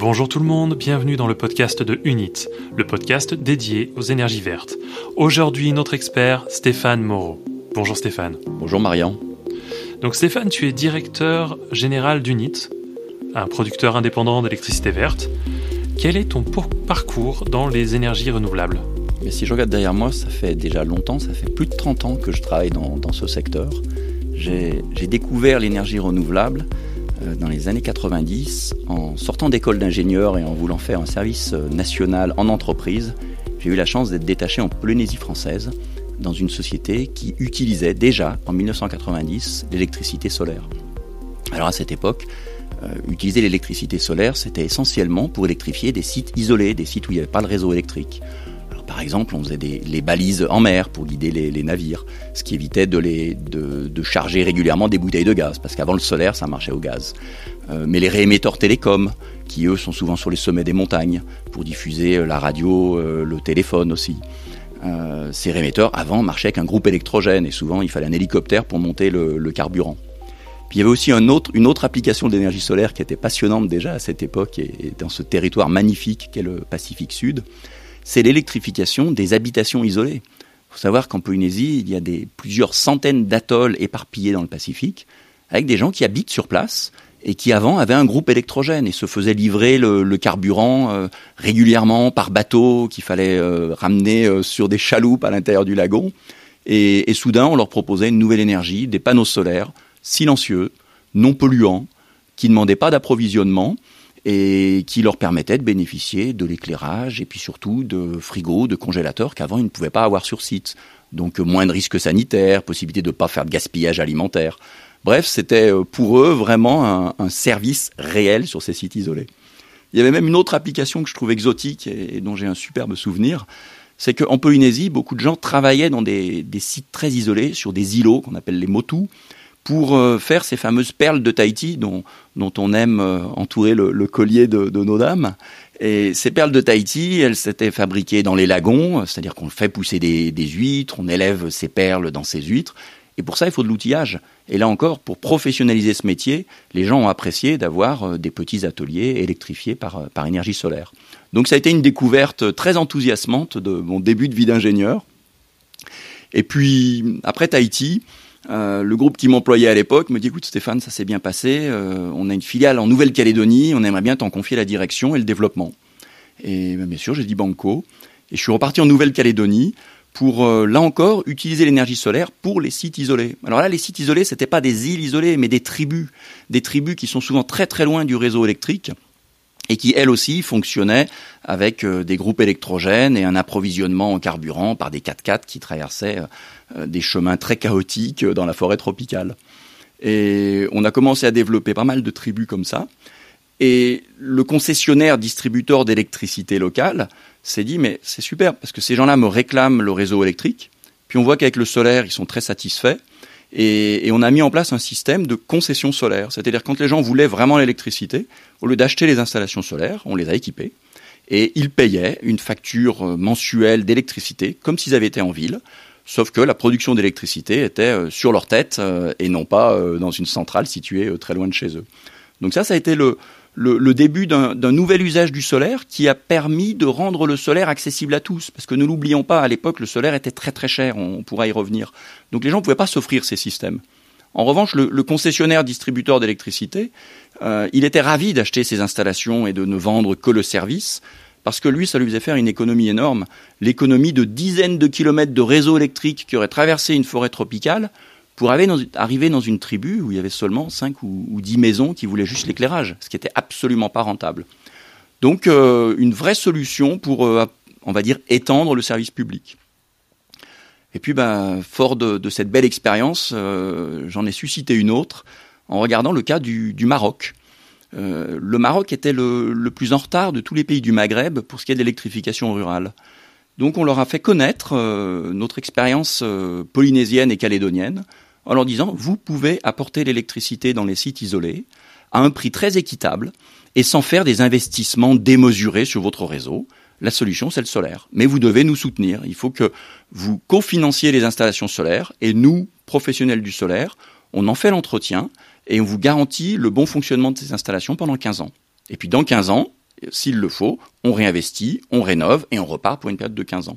Bonjour tout le monde, bienvenue dans le podcast de UNIT, le podcast dédié aux énergies vertes. Aujourd'hui, notre expert, Stéphane Moreau. Bonjour Stéphane. Bonjour Marian. Donc Stéphane, tu es directeur général d'UNIT, un producteur indépendant d'électricité verte. Quel est ton parcours dans les énergies renouvelables? Mais Si je regarde derrière moi, ça fait déjà longtemps, ça fait plus de 30 ans que je travaille dans, dans ce secteur. J'ai découvert l'énergie renouvelable dans les années 90, en sortant d'école d'ingénieur et en voulant faire un service euh, national en entreprise, j'ai eu la chance d'être détaché en Polynésie française dans une société qui utilisait déjà en 1990 l'électricité solaire. Alors à cette époque, euh, utiliser l'électricité solaire, c'était essentiellement pour électrifier des sites isolés, des sites où il n'y avait pas de réseau électrique. Par exemple, on faisait des, les balises en mer pour guider les, navires, ce qui évitait de, de, charger régulièrement des bouteilles de gaz, parce qu'avant le solaire, ça marchait au gaz. Euh, mais les réémetteurs télécoms, qui eux sont souvent sur les sommets des montagnes, pour diffuser euh, la radio, euh, le téléphone aussi. ces réémetteurs, avant, marchaient avec un groupe électrogène, et souvent, il fallait un hélicoptère pour monter le, carburant. Puis il y avait aussi une autre application d'énergie solaire qui était passionnante déjà à cette époque et dans ce territoire magnifique qu'est le Pacifique Sud c'est l'électrification des habitations isolées. Il faut savoir qu'en Polynésie, il y a plusieurs centaines d'atolls éparpillés dans le Pacifique, avec des gens qui habitent sur place et qui avant avaient un groupe électrogène et se faisaient livrer le, carburant euh, régulièrement par bateau qu'il fallait euh, ramener euh, sur des chaloupes à l'intérieur du lagon. Et, soudain, on leur proposait une nouvelle énergie, des panneaux solaires silencieux, non polluants, qui ne demandaient pas d'approvisionnement et qui leur permettait de bénéficier de l'éclairage et puis surtout de frigos, de congélateurs qu'avant ils ne pouvaient pas avoir sur site. Donc moins de risques sanitaires, possibilité de ne pas faire de gaspillage alimentaire. Bref, c'était euh, pour eux vraiment un, service réel sur ces sites isolés. Il y avait même une autre application que je trouve exotique et, dont j'ai un superbe souvenir. C'est qu'en Polynésie, beaucoup de gens travaillaient dans des, des sites très isolés, sur des îlots qu'on appelle les motus, pour euh, faire ces fameuses perles de Tahiti dont, on aime euh, entourer le, collier de, nos dames. Et ces perles de Tahiti, elles s'étaient fabriquées dans les lagons, c'est-à-dire qu'on fait pousser des, huîtres, on élève ces perles dans ces huîtres. Et pour ça, il faut de l'outillage. Et là encore, pour professionnaliser ce métier, les gens ont apprécié d'avoir euh, des petits ateliers électrifiés par, par énergie solaire. Donc ça a été une découverte très enthousiasmante de mon début de vie d'ingénieur. Et puis, après Tahiti, euh, le groupe qui m'employait à l'époque me dit écoute Stéphane, ça s'est bien passé, euh, on a une filiale en Nouvelle-Calédonie, on aimerait bien t'en confier la direction et le développement. Et ben, bien sûr, j'ai dit banco. Et je suis reparti en Nouvelle-Calédonie pour, euh, là encore, utiliser l'énergie solaire pour les sites isolés. Alors là, les sites isolés, c'était pas des îles isolées, mais des tribus. Des tribus qui sont souvent très très loin du réseau électrique et qui, elles aussi, fonctionnaient avec des groupes électrogènes et un approvisionnement en carburant par des 4x4 qui traversaient euh, des chemins très chaotiques dans la forêt tropicale. Et on a commencé à développer pas mal de tribus comme ça. Et le concessionnaire distributeur d'électricité locale s'est dit, mais c'est super, parce que ces gens-là me réclament le réseau électrique. Puis on voit qu'avec le solaire, ils sont très satisfaits. Et, on a mis en place un système de concession solaire. C'est-à-dire quand les gens voulaient vraiment l'électricité, au lieu d'acheter les installations solaires, on les a équipées. Et ils payaient une facture mensuelle d'électricité, comme s'ils avaient été en ville. Sauf que la production d'électricité était euh, sur leur tête euh, et non pas euh, dans une centrale située très loin de chez eux. Donc ça, ça a été le, le, début d'un nouvel usage du solaire qui a permis de rendre le solaire accessible à tous. Parce que ne l'oublions pas, à l'époque, le solaire était très très cher, on pourra y revenir. Donc les gens ne pouvaient pas s'offrir ces systèmes. En revanche, le, concessionnaire distributeur d'électricité, il était ravi d'acheter ces installations et de ne vendre que le service, parce que lui, ça lui faisait faire une économie énorme, l'économie de dizaines de kilomètres de réseaux électriques qui auraient traversé une forêt tropicale pour arriver dans une tribu où il y avait seulement 5 ou, 10 maisons qui voulaient juste l'éclairage, ce qui était absolument pas rentable. Donc euh, une vraie solution pour, euh, on va dire, étendre le service public. Et puis, ben, fort de, cette belle expérience, euh, j'en ai suscité une autre en regardant le cas du Maroc. Le Maroc était le, plus en retard de tous les pays du Maghreb pour ce qui est de l'électrification rurale. Donc on leur a fait connaître notre expérience polynésienne et calédonienne en leur disant vous pouvez apporter l'électricité dans les sites isolés à un prix très équitable et sans faire des investissements démesurés sur votre réseau. La solution, c'est le solaire. Mais vous devez nous soutenir. Il faut que vous cofinanciez les installations solaires et nous, professionnels du solaire, on en fait l'entretien et on vous garantit le bon fonctionnement de ces installations pendant 15 ans. Et puis dans 15 ans, S'il le faut, on réinvestit, on rénove et on repart pour une période de 15 ans.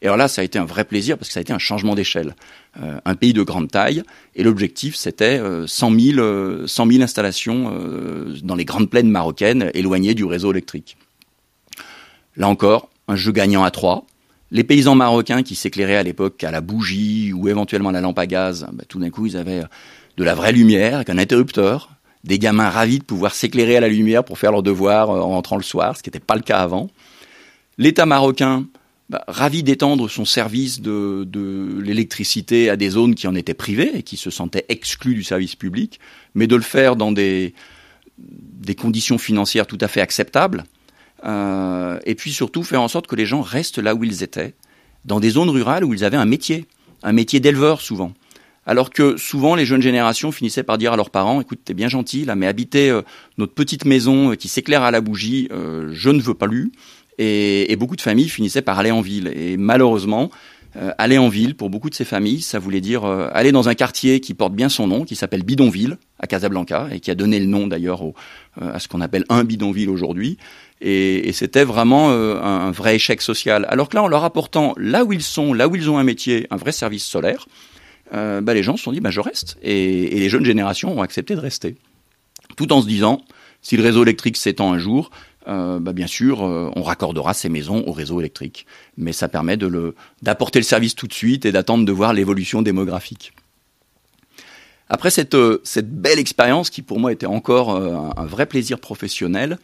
Et alors là, ça a été un vrai plaisir parce que ça a été un changement d'échelle. Euh, un pays de grande taille et l'objectif c'était 100 000, 100 000 installations euh, dans les grandes plaines marocaines éloignées du réseau électrique. Là encore, un jeu gagnant à trois. Les paysans marocains qui s'éclairaient à l'époque à la bougie ou éventuellement à la lampe à gaz, bah, tout d'un coup ils avaient de la vraie lumière avec un interrupteur, des gamins ravis de pouvoir s'éclairer à la lumière pour faire leurs devoirs euh, en rentrant le soir, ce qui n'était pas le cas avant. L'État marocain, bah, ravi d'étendre son service de, l'électricité à des zones qui en étaient privées et qui se sentaient exclues du service public, mais de le faire dans des, conditions financières tout à fait acceptables, euh, et puis surtout faire en sorte que les gens restent là où ils étaient, dans des zones rurales où ils avaient un métier, un métier d'éleveur souvent. Alors que souvent les jeunes générations finissaient par dire à leurs parents "Écoute, t'es bien gentil là, mais habiter euh, notre petite maison euh, qui s'éclaire à la bougie, je ne veux pas lui." Et, beaucoup de familles finissaient par aller en ville. Et malheureusement, aller en ville pour beaucoup de ces familles, ça voulait dire aller dans un quartier qui porte bien son nom, qui s'appelle Bidonville à Casablanca et qui a donné le nom d'ailleurs à ce qu'on appelle un bidonville aujourd'hui. Et, c'était vraiment un, vrai échec social. Alors que là, en leur apportant là où ils sont, là où ils ont un métier, un vrai service solaire, euh, bah, les gens se sont dit bah, je reste. Et, les jeunes générations ont accepté de rester. Tout en se disant, si le réseau électrique s'étend un jour, euh, bah, bien sûr, euh, on raccordera ces maisons au réseau électrique. Mais ça permet d'apporter le service tout de suite et d'attendre de voir l'évolution démographique. Après cette, euh, belle expérience qui pour moi était encore un, vrai plaisir professionnel,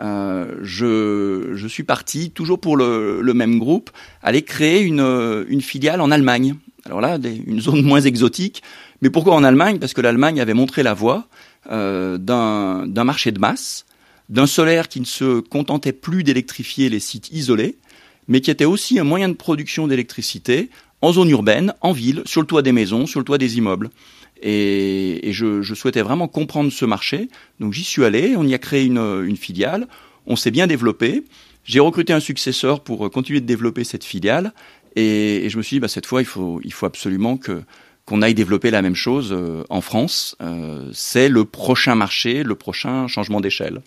je, suis parti, toujours pour le, même groupe, aller créer une, filiale en Allemagne. Alors là, une zone moins exotique. Mais pourquoi en Allemagne? Parce que l'Allemagne avait montré la voie d'un marché de masse, d'un solaire qui ne se contentait plus d'électrifier les sites isolés, mais qui était aussi un moyen de production d'électricité en zone urbaine, en ville, sur le toit des maisons, sur le toit des immeubles. Et, je, souhaitais vraiment comprendre ce marché. Donc j'y suis allé, on y a créé une, filiale, on s'est bien développé. J'ai recruté un successeur pour continuer de développer cette filiale. Et, je me suis dit, bah, cette fois, il faut, absolument qu'on aille développer la même chose euh, en France. Euh, c'est le prochain marché, le prochain changement d'échelle.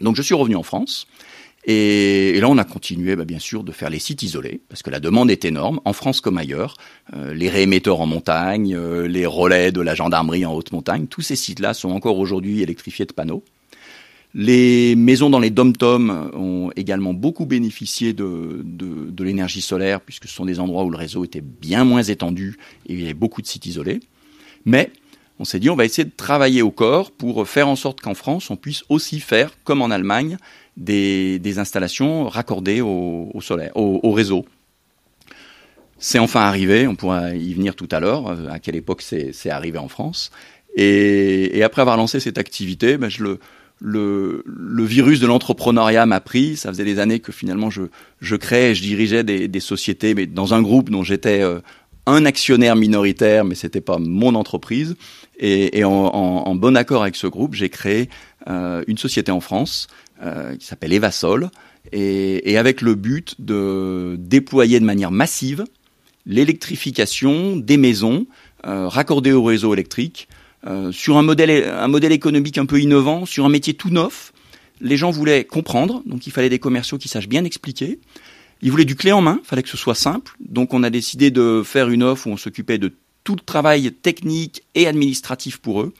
Donc je suis revenu en France. Et, là, on a continué, bah, bien sûr, de faire les sites isolés, parce que la demande est énorme, en France comme ailleurs. Euh, les réémetteurs en montagne, euh, les relais de la gendarmerie en haute montagne, tous ces sites-là sont encore aujourd'hui électrifiés de panneaux. Les maisons dans les dom-toms ont également beaucoup bénéficié de, de, de l'énergie solaire, puisque ce sont des endroits où le réseau était bien moins étendu et il y avait beaucoup de sites isolés. Mais on s'est dit, on va essayer de travailler au corps pour faire en sorte qu'en France, on puisse aussi faire, comme en Allemagne, des, des installations raccordées au, au au, au réseau. C'est enfin arrivé, on pourra y venir tout à l'heure, à quelle époque c'est arrivé en France. Et, après avoir lancé cette activité, ben le, le, virus de l'entrepreneuriat m'a pris. Ça faisait des années que finalement je, je créais, je dirigeais des, des sociétés, mais dans un groupe dont j'étais euh, un actionnaire minoritaire, mais c'était pas mon entreprise. Et, en, bon accord avec ce groupe, j'ai créé euh, une société en France euh, qui s'appelle Evasol, et, et, avec le but de déployer de manière massive l'électrification des maisons euh, raccordées au réseau électrique sur un modèle, un modèle économique un peu innovant, sur un métier tout neuf. Les gens voulaient comprendre, donc il fallait des commerciaux qui sachent bien expliquer. Ils voulaient du clé en main, il fallait que ce soit simple. Donc on a décidé de faire une offre où on s'occupait de tout le travail technique et administratif pour eux.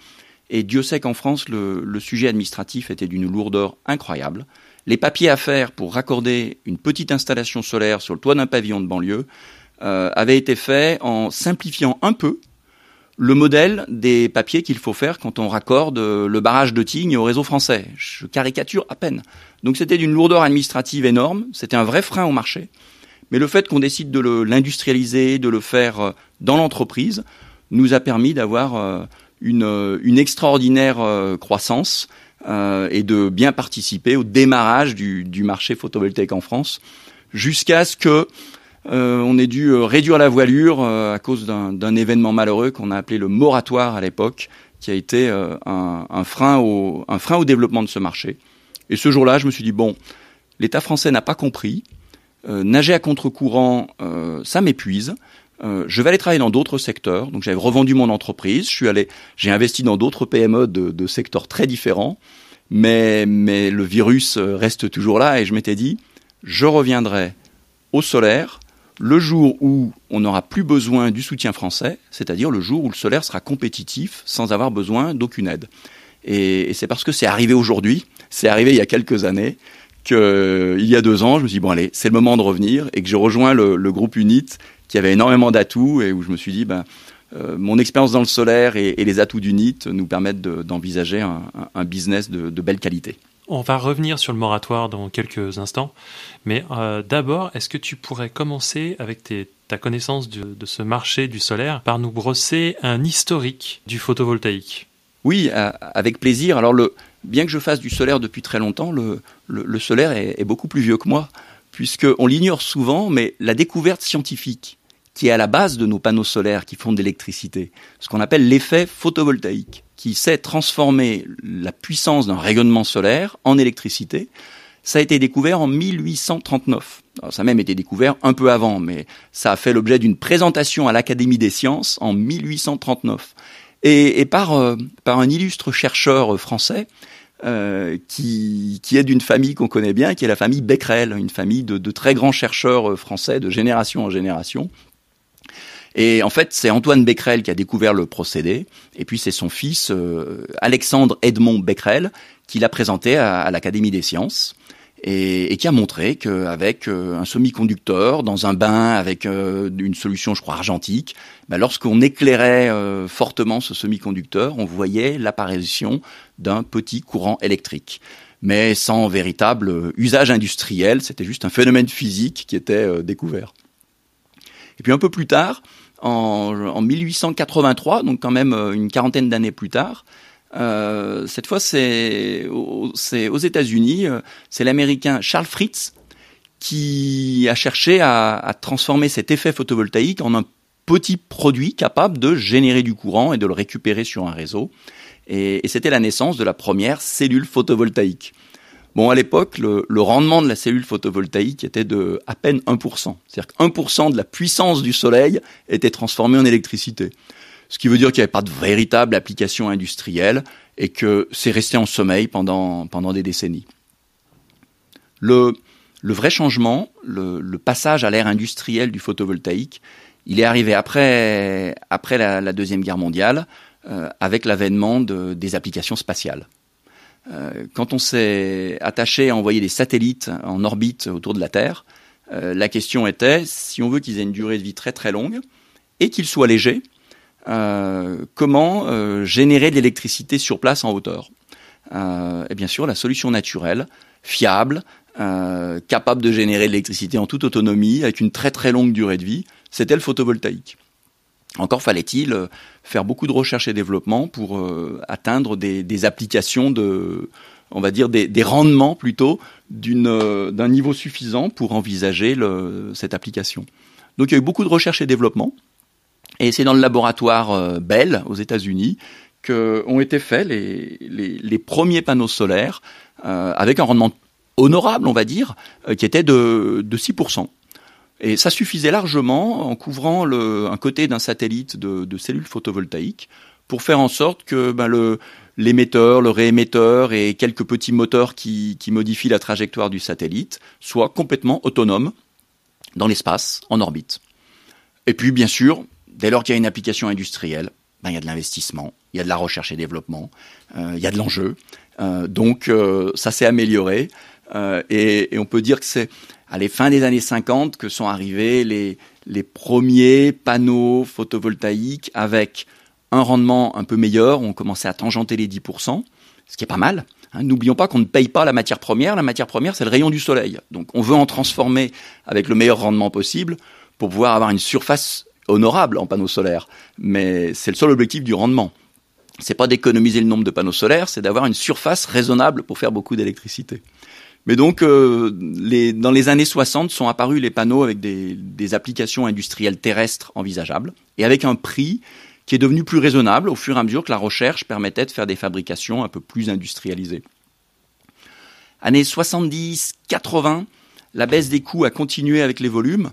Et Dieu sait qu'en France, le, sujet administratif était d'une lourdeur incroyable. Les papiers à faire pour raccorder une petite installation solaire sur le toit d'un pavillon de banlieue euh, avaient été faits en simplifiant un peu le modèle des papiers qu'il faut faire quand on raccorde le barrage de Tignes au réseau français. Je caricature à peine. Donc c'était d'une lourdeur administrative énorme, c'était un vrai frein au marché. Mais le fait qu'on décide de l'industrialiser, de le faire euh, dans l'entreprise, nous a permis d'avoir euh, une, une, extraordinaire euh, croissance et de bien participer au démarrage du, marché photovoltaïque en France, jusqu'à ce que euh, on ait dû euh, réduire la voilure euh, à cause d'un événement malheureux qu'on a appelé le moratoire à l'époque, qui a été un, un, frein au, un frein au développement de ce marché. Et ce jour-là, je me suis dit, bon, l'État français n'a pas compris, nager à contre-courant, ça m'épuise. Euh, je vais aller travailler dans d'autres secteurs. Donc j'avais revendu mon entreprise, je suis allé, j'ai investi dans d'autres PME de, de, secteurs très différents. Mais, mais le virus reste toujours là et je m'étais dit, je reviendrai au solaire le jour où on n'aura plus besoin du soutien français, c'est-à-dire le jour où le solaire sera compétitif sans avoir besoin d'aucune aide. Et, c'est parce que c'est arrivé aujourd'hui, c'est arrivé il y a quelques années, qu'il y a deux ans, je me suis dit, bon allez, c'est le moment de revenir, et que j'ai rejoint le, groupe UNIT, qui avait énormément d'atouts, et où je me suis dit, ben, euh, mon expérience dans le solaire et, les atouts d'UNIT nous permettent d'envisager un, business de belle qualité. On va revenir sur le moratoire dans quelques instants, mais euh, d'abord, est-ce que tu pourrais commencer avec ta connaissance de, ce marché du solaire par nous brosser un historique du photovoltaïque? Oui, euh, avec plaisir. Alors, le, bien que je fasse du solaire depuis très longtemps, le, solaire est, beaucoup plus vieux que moi, puisqu'on l'ignore souvent, mais la découverte scientifique qui est à la base de nos panneaux solaires qui font de l'électricité, ce qu'on appelle l'effet photovoltaïque qui sait transformer la puissance d'un rayonnement solaire en électricité. Ça a été découvert en 1839. ça a même été découvert un peu avant, mais ça a fait l'objet d'une présentation à l'Académie des sciences en 1839. Et, par, euh, par un illustre chercheur français euh, qui, est d'une famille qu'on connaît bien, qui est la famille Becquerel, une famille de, très grands chercheurs français de génération en génération, et en fait, c'est Antoine Becquerel qui a découvert le procédé, et puis c'est son fils euh, Alexandre Edmond Becquerel qui l'a présenté à, l'Académie des sciences. Et, qui a montré qu'avec euh, un semi-conducteur dans un bain avec euh, une solution, je crois, argentique, bah, lorsqu'on éclairait fortement ce semi-conducteur, on voyait l'apparition d'un petit courant électrique mais sans véritable usage industriel, c'était juste un phénomène physique qui était découvert. Et puis un peu plus tard, en, 1883, donc quand même euh, une quarantaine d'années plus tard. Euh, cette fois, c'est aux États-Unis, euh, c'est l'Américain Charles Fritz qui a cherché à, transformer cet effet photovoltaïque en un petit produit capable de générer du courant et de le récupérer sur un réseau. et c'était la naissance de la première cellule photovoltaïque. Bon, à l'époque, le, rendement de la cellule photovoltaïque était de à peine 1%. C'est-à-dire que 1% de la puissance du soleil était transformée en électricité. Ce qui veut dire qu'il n'y avait pas de véritable application industrielle et que c'est resté en sommeil pendant, pendant des décennies. Le, vrai changement, le, passage à l'ère industrielle du photovoltaïque, il est arrivé après, après la, Deuxième Guerre mondiale, euh, avec l'avènement de, des applications spatiales. Euh, quand on s'est attaché à envoyer des satellites en orbite autour de la Terre, euh, la question était, si on veut qu'ils aient une durée de vie très très longue et qu'ils soient légers, comment générer de l'électricité sur place en hauteur? Et bien sûr, la solution naturelle, fiable, capable de générer de l'électricité en toute autonomie, avec une très très longue durée de vie, c'était le photovoltaïque. Encore fallait-il euh, faire beaucoup de recherche et développement pour euh, atteindre des, applications de, on va dire des, rendements plutôt euh, d'un niveau suffisant pour envisager cette application. Donc il y a eu beaucoup de recherche et développement, et c'est dans le laboratoire Bell aux États-Unis qu'ont été faits les, premiers panneaux solaires avec un rendement honorable, on va dire, qui était de, de 6%. Et ça suffisait largement en couvrant un côté d'un satellite de, cellules photovoltaïques pour faire en sorte que ben, l'émetteur, le réémetteur et quelques petits moteurs qui modifient la trajectoire du satellite soient complètement autonomes dans l'espace, en orbite. Et puis, bien sûr, dès lors qu'il y a une application industrielle, ben, il y a de l'investissement, il y a de la recherche et développement, euh, il y a de l'enjeu. Euh, donc, euh, ça s'est amélioré. Et, on peut dire que c'est à les fins des années 50 que sont arrivés les, les premiers panneaux photovoltaïques avec un rendement un peu meilleur. On commençait à tangenter les 10%, ce qui est pas mal. Hein. N'oublions pas qu'on ne paye pas la matière première. La matière première, c'est le rayon du soleil. Donc on veut en transformer avec le meilleur rendement possible pour pouvoir avoir une surface honorable en panneaux solaires. Mais c'est le seul objectif du rendement. C'est pas d'économiser le nombre de panneaux solaires, c'est d'avoir une surface raisonnable pour faire beaucoup d'électricité. Mais donc, euh, dans les années 60 sont apparus les panneaux avec des, applications industrielles terrestres envisageables et avec un prix qui est devenu plus raisonnable au fur et à mesure que la recherche permettait de faire des fabrications un peu plus industrialisées. Années 70-80, la baisse des coûts a continué avec les volumes,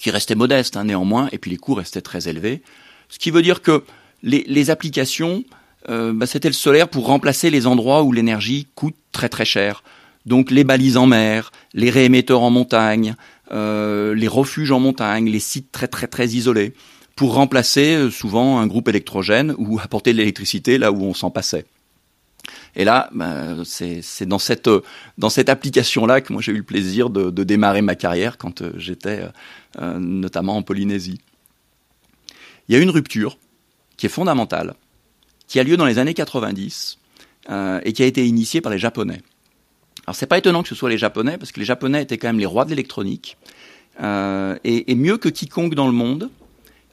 qui restaient modestes hein, néanmoins, et puis les coûts restaient très élevés. Ce qui veut dire que les, applications bah, c'était le solaire pour remplacer les endroits où l'énergie coûte très très cher. Donc les balises en mer, les réémetteurs en montagne, les refuges en montagne, les sites très très très isolés, pour remplacer souvent un groupe électrogène ou apporter de l'électricité là où on s'en passait. Et là, ben, c'est dans cette, dans cette application-là que moi j'ai eu le plaisir de, démarrer ma carrière quand euh, j'étais euh, notamment en Polynésie. Il y a une rupture qui est fondamentale, qui a lieu dans les années 90 euh, et qui a été initiée par les Japonais. Alors c'est pas étonnant que ce soit les Japonais, parce que les Japonais étaient quand même les rois de l'électronique. Euh, et mieux que quiconque dans le monde,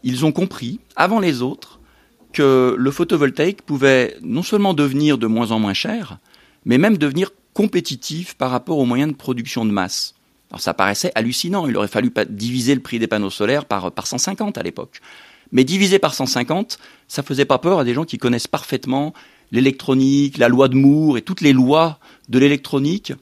ils ont compris, avant les autres, que le photovoltaïque pouvait non seulement devenir de moins en moins cher, mais même devenir compétitif par rapport aux moyens de production de masse. Alors ça paraissait hallucinant, il aurait fallu diviser le prix des panneaux solaires par, par 150 à l'époque. Mais diviser par 150, ça faisait pas peur à des gens qui connaissent parfaitement l'électronique, la loi de Moore et toutes les lois de l'électronique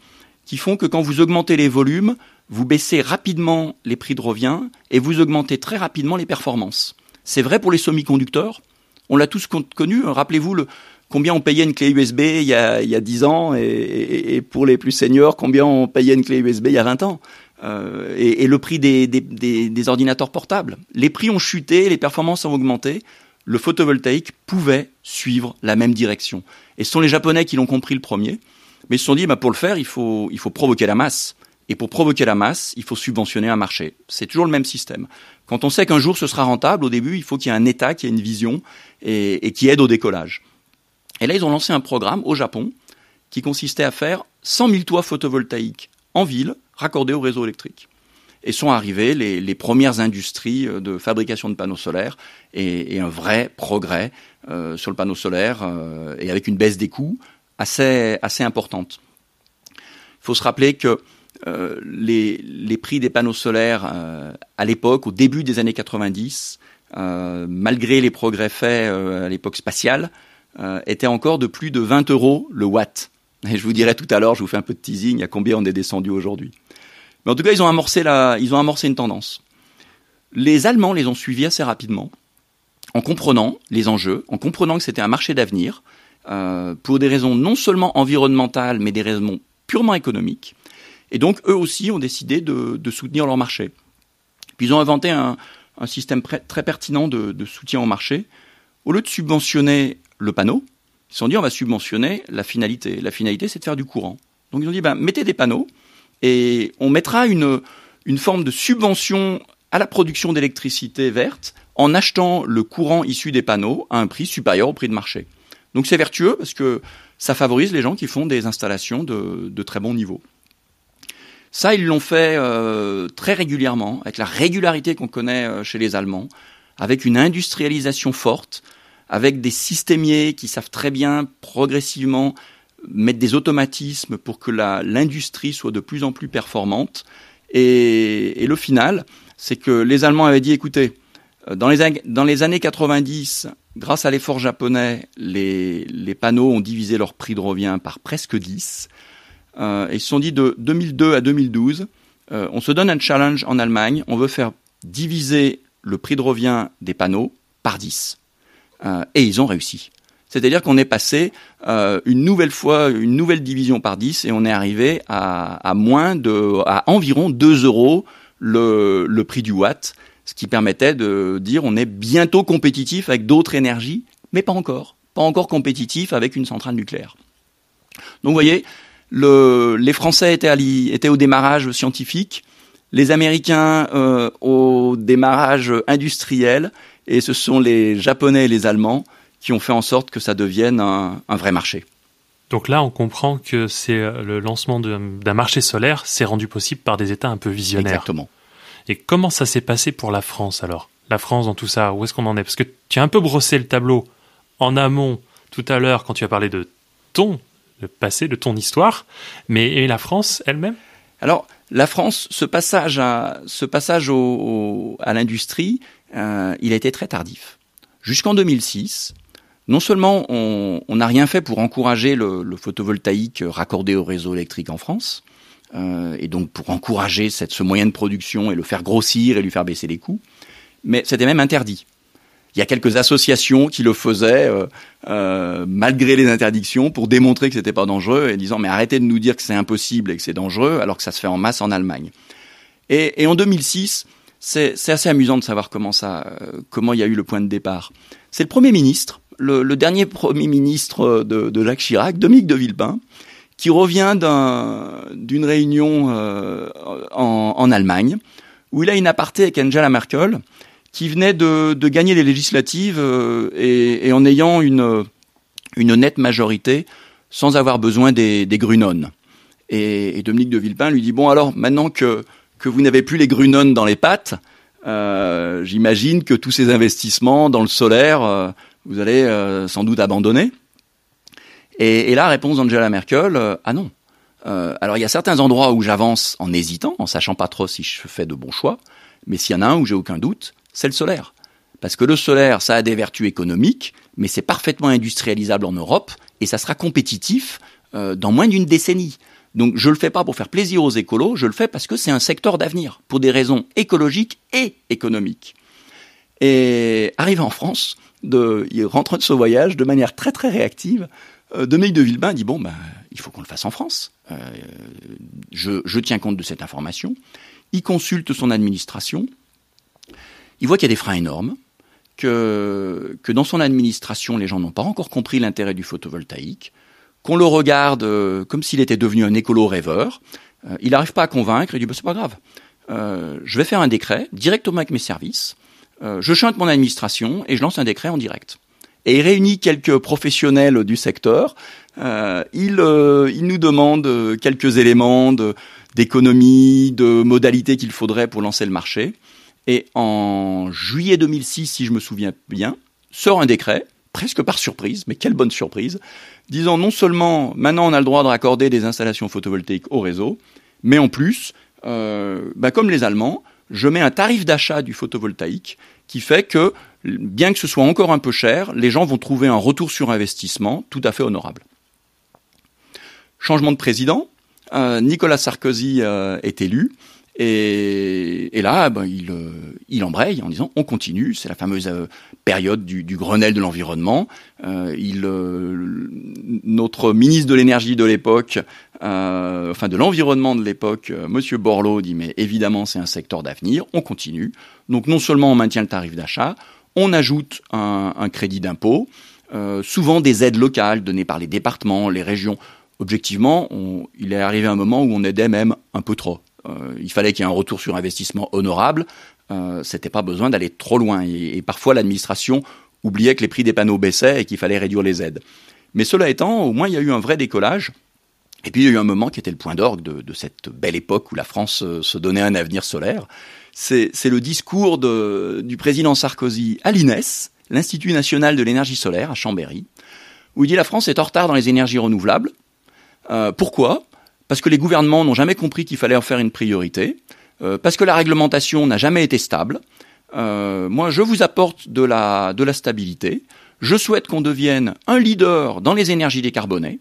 qui font que quand vous augmentez les volumes, vous baissez rapidement les prix de revient et vous augmentez très rapidement les performances. C'est vrai pour les semi-conducteurs, on l'a tous connu. Rappelez-vous le, combien on payait une clé USB il y a, il y a 10 ans et, pour les plus seniors, combien on payait une clé USB il y a 20 ans. Euh, et, le prix des, ordinateurs portables. Les prix ont chuté, les performances ont augmenté. Le photovoltaïque pouvait suivre la même direction. Et ce sont les Japonais qui l'ont compris le premier. Mais ils se sont dit, bah, pour le faire, il faut provoquer la masse. Et pour provoquer la masse, il faut subventionner un marché. C'est toujours le même système. Quand on sait qu'un jour ce sera rentable, au début, il faut qu'il y ait un État qui ait une vision et, qui aide au décollage. Et là, ils ont lancé un programme au Japon qui consistait à faire 100 000 toits photovoltaïques en ville raccordés au réseau électrique. Et sont arrivées les, premières industries euh, de fabrication de panneaux solaires et, un vrai progrès euh, sur le panneau solaire euh, et avec une baisse des coûts assez importante. Il faut se rappeler que euh, les, prix des panneaux solaires euh, à l'époque, au début des années 90, euh, malgré les progrès faits à l'époque spatiale, étaient encore de plus de 20 euros le watt. Et je vous dirai tout à l'heure, je vous fais un peu de teasing, à combien on est descendu aujourd'hui. Mais en tout cas, ils ont amorcé ils ont amorcé une tendance. Les Allemands les ont suivis assez rapidement, en comprenant les enjeux, en comprenant que c'était un marché d'avenir, pour des raisons non seulement environnementales, mais des raisons purement économiques. Et donc, eux aussi ont décidé de, soutenir leur marché. Puis ils ont inventé un, système très pertinent de, soutien au marché. Au lieu de subventionner le panneau, ils se sont dit on va subventionner la finalité. La finalité, c'est de faire du courant. Donc ils ont dit ben, mettez des panneaux et on mettra une, forme de subvention à la production d'électricité verte en achetant le courant issu des panneaux à un prix supérieur au prix de marché. Donc c'est vertueux parce que ça favorise les gens qui font des installations de très bon niveau. Ça, ils l'ont fait euh, très régulièrement, avec la régularité qu'on connaît euh, chez les Allemands, avec une industrialisation forte, avec des systémiers qui savent très bien progressivement mettre des automatismes pour que l'industrie soit de plus en plus performante. Et, le final, c'est que les Allemands avaient dit, écoutez, euh, dans les, dans les années 90, grâce à l'effort japonais, les, les panneaux ont divisé leur prix de revient par presque 10. Euh, ils se sont dit de 2002 à 2012, euh, on se donne un challenge en Allemagne, on veut faire diviser le prix de revient des panneaux par 10. Euh, et ils ont réussi. C'est-à-dire qu'on est passé une nouvelle fois, une nouvelle division par 10 et on est arrivé à, environ 2 euros le, le prix du watt, ce qui permettait de dire on est bientôt compétitif avec d'autres énergies, mais pas encore. Pas encore compétitif avec une centrale nucléaire. Donc vous voyez, le, les Français étaient, étaient, au démarrage scientifique, les Américains euh, au démarrage industriel, et ce sont les Japonais et les Allemands qui ont fait en sorte que ça devienne un, un vrai marché. Donc là, on comprend que c'est euh, le lancement d'un marché solaire, c'est rendu possible par des États un peu visionnaires. Exactement. Et comment ça s'est passé pour la France alors? La France dans tout ça, où est-ce qu'on en est? Parce que tu as un peu brossé le tableau en amont tout à l'heure quand tu as parlé de ton le passé de ton histoire, mais et la France elle-même? Alors, la France, ce passage à, ce passage à l'industrie, euh, il a été très tardif. Jusqu'en 2006, non seulement on n'a rien fait pour encourager le, le, photovoltaïque raccordé au réseau électrique en France, euh, et donc pour encourager cette, ce moyen de production et le faire grossir et lui faire baisser les coûts, mais c'était même interdit. Il y a quelques associations qui le faisaient euh, euh, malgré les interdictions pour démontrer que c'était pas dangereux et disant mais arrêtez de nous dire que c'est impossible et que c'est dangereux alors que ça se fait en masse en Allemagne. Et, et en 2006, c'est assez amusant de savoir comment ça, euh, comment il y a eu le point de départ. C'est le Premier ministre, le, le, dernier Premier ministre de, de Jacques Chirac, Dominique de Villepin, qui revient d'une réunion euh, en, en, Allemagne, où il a une aparté avec Angela Merkel, qui venait de, gagner les législatives euh, et, en ayant une, une nette majorité sans avoir besoin des, des Grunones. Et, Dominique de Villepin lui dit, bon alors, maintenant que, que vous n'avez plus les Grunones dans les pattes, euh, j'imagine que tous ces investissements dans le solaire, euh, vous allez euh, sans doute abandonner. Et, là, réponse d'Angela Merkel, euh, ah non. Euh, alors il y a certains endroits où j'avance en hésitant, en sachant pas trop si je fais de bons choix, mais s'il y en a un où j'ai aucun doute, c'est le solaire. Parce que le solaire, ça a des vertus économiques, mais c'est parfaitement industrialisable en Europe et ça sera compétitif euh, dans moins d'une décennie. Donc je le fais pas pour faire plaisir aux écolos, je le fais parce que c'est un secteur d'avenir, pour des raisons écologiques et économiques. Et arrivé en France, de, il rentre de ce voyage de manière très très réactive euh, Dominique de Villepin dit bon, ben, il faut qu'on le fasse en France. Euh, je, tiens compte de cette information. Il consulte son administration. Il voit qu'il y a des freins énormes, que, dans son administration, les gens n'ont pas encore compris l'intérêt du photovoltaïque, qu'on le regarde euh, comme s'il était devenu un écolo rêveur. Euh, il n'arrive pas à convaincre. Il dit ben, c'est pas grave. Euh, je vais faire un décret directement avec mes services. je chante mon administration et je lance un décret en direct et il réunit quelques professionnels du secteur. Il, il, nous demande quelques éléments d'économie, de, de modalités qu'il faudrait pour lancer le marché. Et en juillet 2006, si je me souviens bien, sort un décret, presque par surprise, mais quelle bonne surprise, disant non seulement maintenant on a le droit de raccorder des installations photovoltaïques au réseau, mais en plus, euh, bah comme les Allemands, je mets un tarif d'achat du photovoltaïque qui fait que bien que ce soit encore un peu cher, les gens vont trouver un retour sur investissement tout à fait honorable. Changement de président, euh, Nicolas Sarkozy euh, est élu. Et, et là, ben, il, euh, il embraye en disant on continue. C'est la fameuse euh, période du, du, Grenelle de l'environnement. Euh, il, notre ministre de l'énergie de l'époque, enfin de l'environnement de l'époque, Monsieur Borloo dit mais évidemment c'est un secteur d'avenir. On continue. Donc non seulement on maintient le tarif d'achat, on ajoute un, un crédit d'impôt, euh, souvent des aides locales données par les départements, les régions. Objectivement, on, il est arrivé un moment où on aidait même un peu trop. Euh, il fallait qu'il y ait un retour sur investissement honorable. Euh, C'était pas besoin d'aller trop loin. Et, parfois, l'administration oubliait que les prix des panneaux baissaient et qu'il fallait réduire les aides. Mais cela étant, au moins, il y a eu un vrai décollage. Et puis, il y a eu un moment qui était le point d'orgue de, cette belle époque où la France euh, se donnait un avenir solaire c'est le discours du président Sarkozy à l'INES, l'Institut national de l'énergie solaire à Chambéry, où il dit la France est en retard dans les énergies renouvelables. Pourquoi? Parce que les gouvernements n'ont jamais compris qu'il fallait en faire une priorité, euh, parce que la réglementation n'a jamais été stable. Euh, moi, je vous apporte de la, de la stabilité. Je souhaite qu'on devienne un leader dans les énergies décarbonées,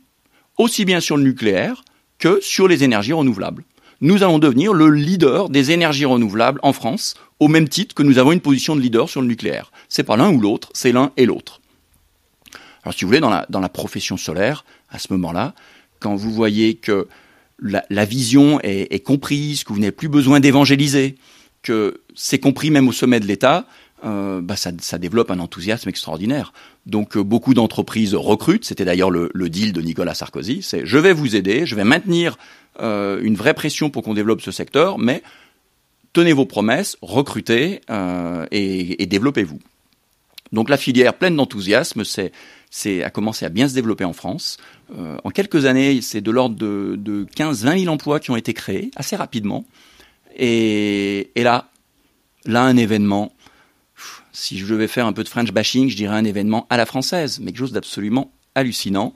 aussi bien sur le nucléaire que sur les énergies renouvelables nous allons devenir le leader des énergies renouvelables en France, au même titre que nous avons une position de leader sur le nucléaire. C'est pas l'un ou l'autre, c'est l'un et l'autre. Alors si vous voulez, dans la, dans la profession solaire, à ce moment-là, quand vous voyez que la, vision est, comprise, que vous n'avez plus besoin d'évangéliser, que c'est compris même au sommet de l'État, euh, bah ça, développe un enthousiasme extraordinaire. Donc euh, beaucoup d'entreprises recrutent, c'était d'ailleurs le, deal de Nicolas Sarkozy, c'est je vais vous aider, je vais maintenir euh, une vraie pression pour qu'on développe ce secteur, mais tenez vos promesses, recrutez et, développez-vous. Donc la filière pleine d'enthousiasme, c'est a commencé à bien se développer en France. Euh, en quelques années, c'est de l'ordre de, de 15-20 000 emplois qui ont été créés assez rapidement. Et, et là, là un événement. Si je devais faire un peu de French bashing, je dirais un événement à la française, mais quelque chose d'absolument hallucinant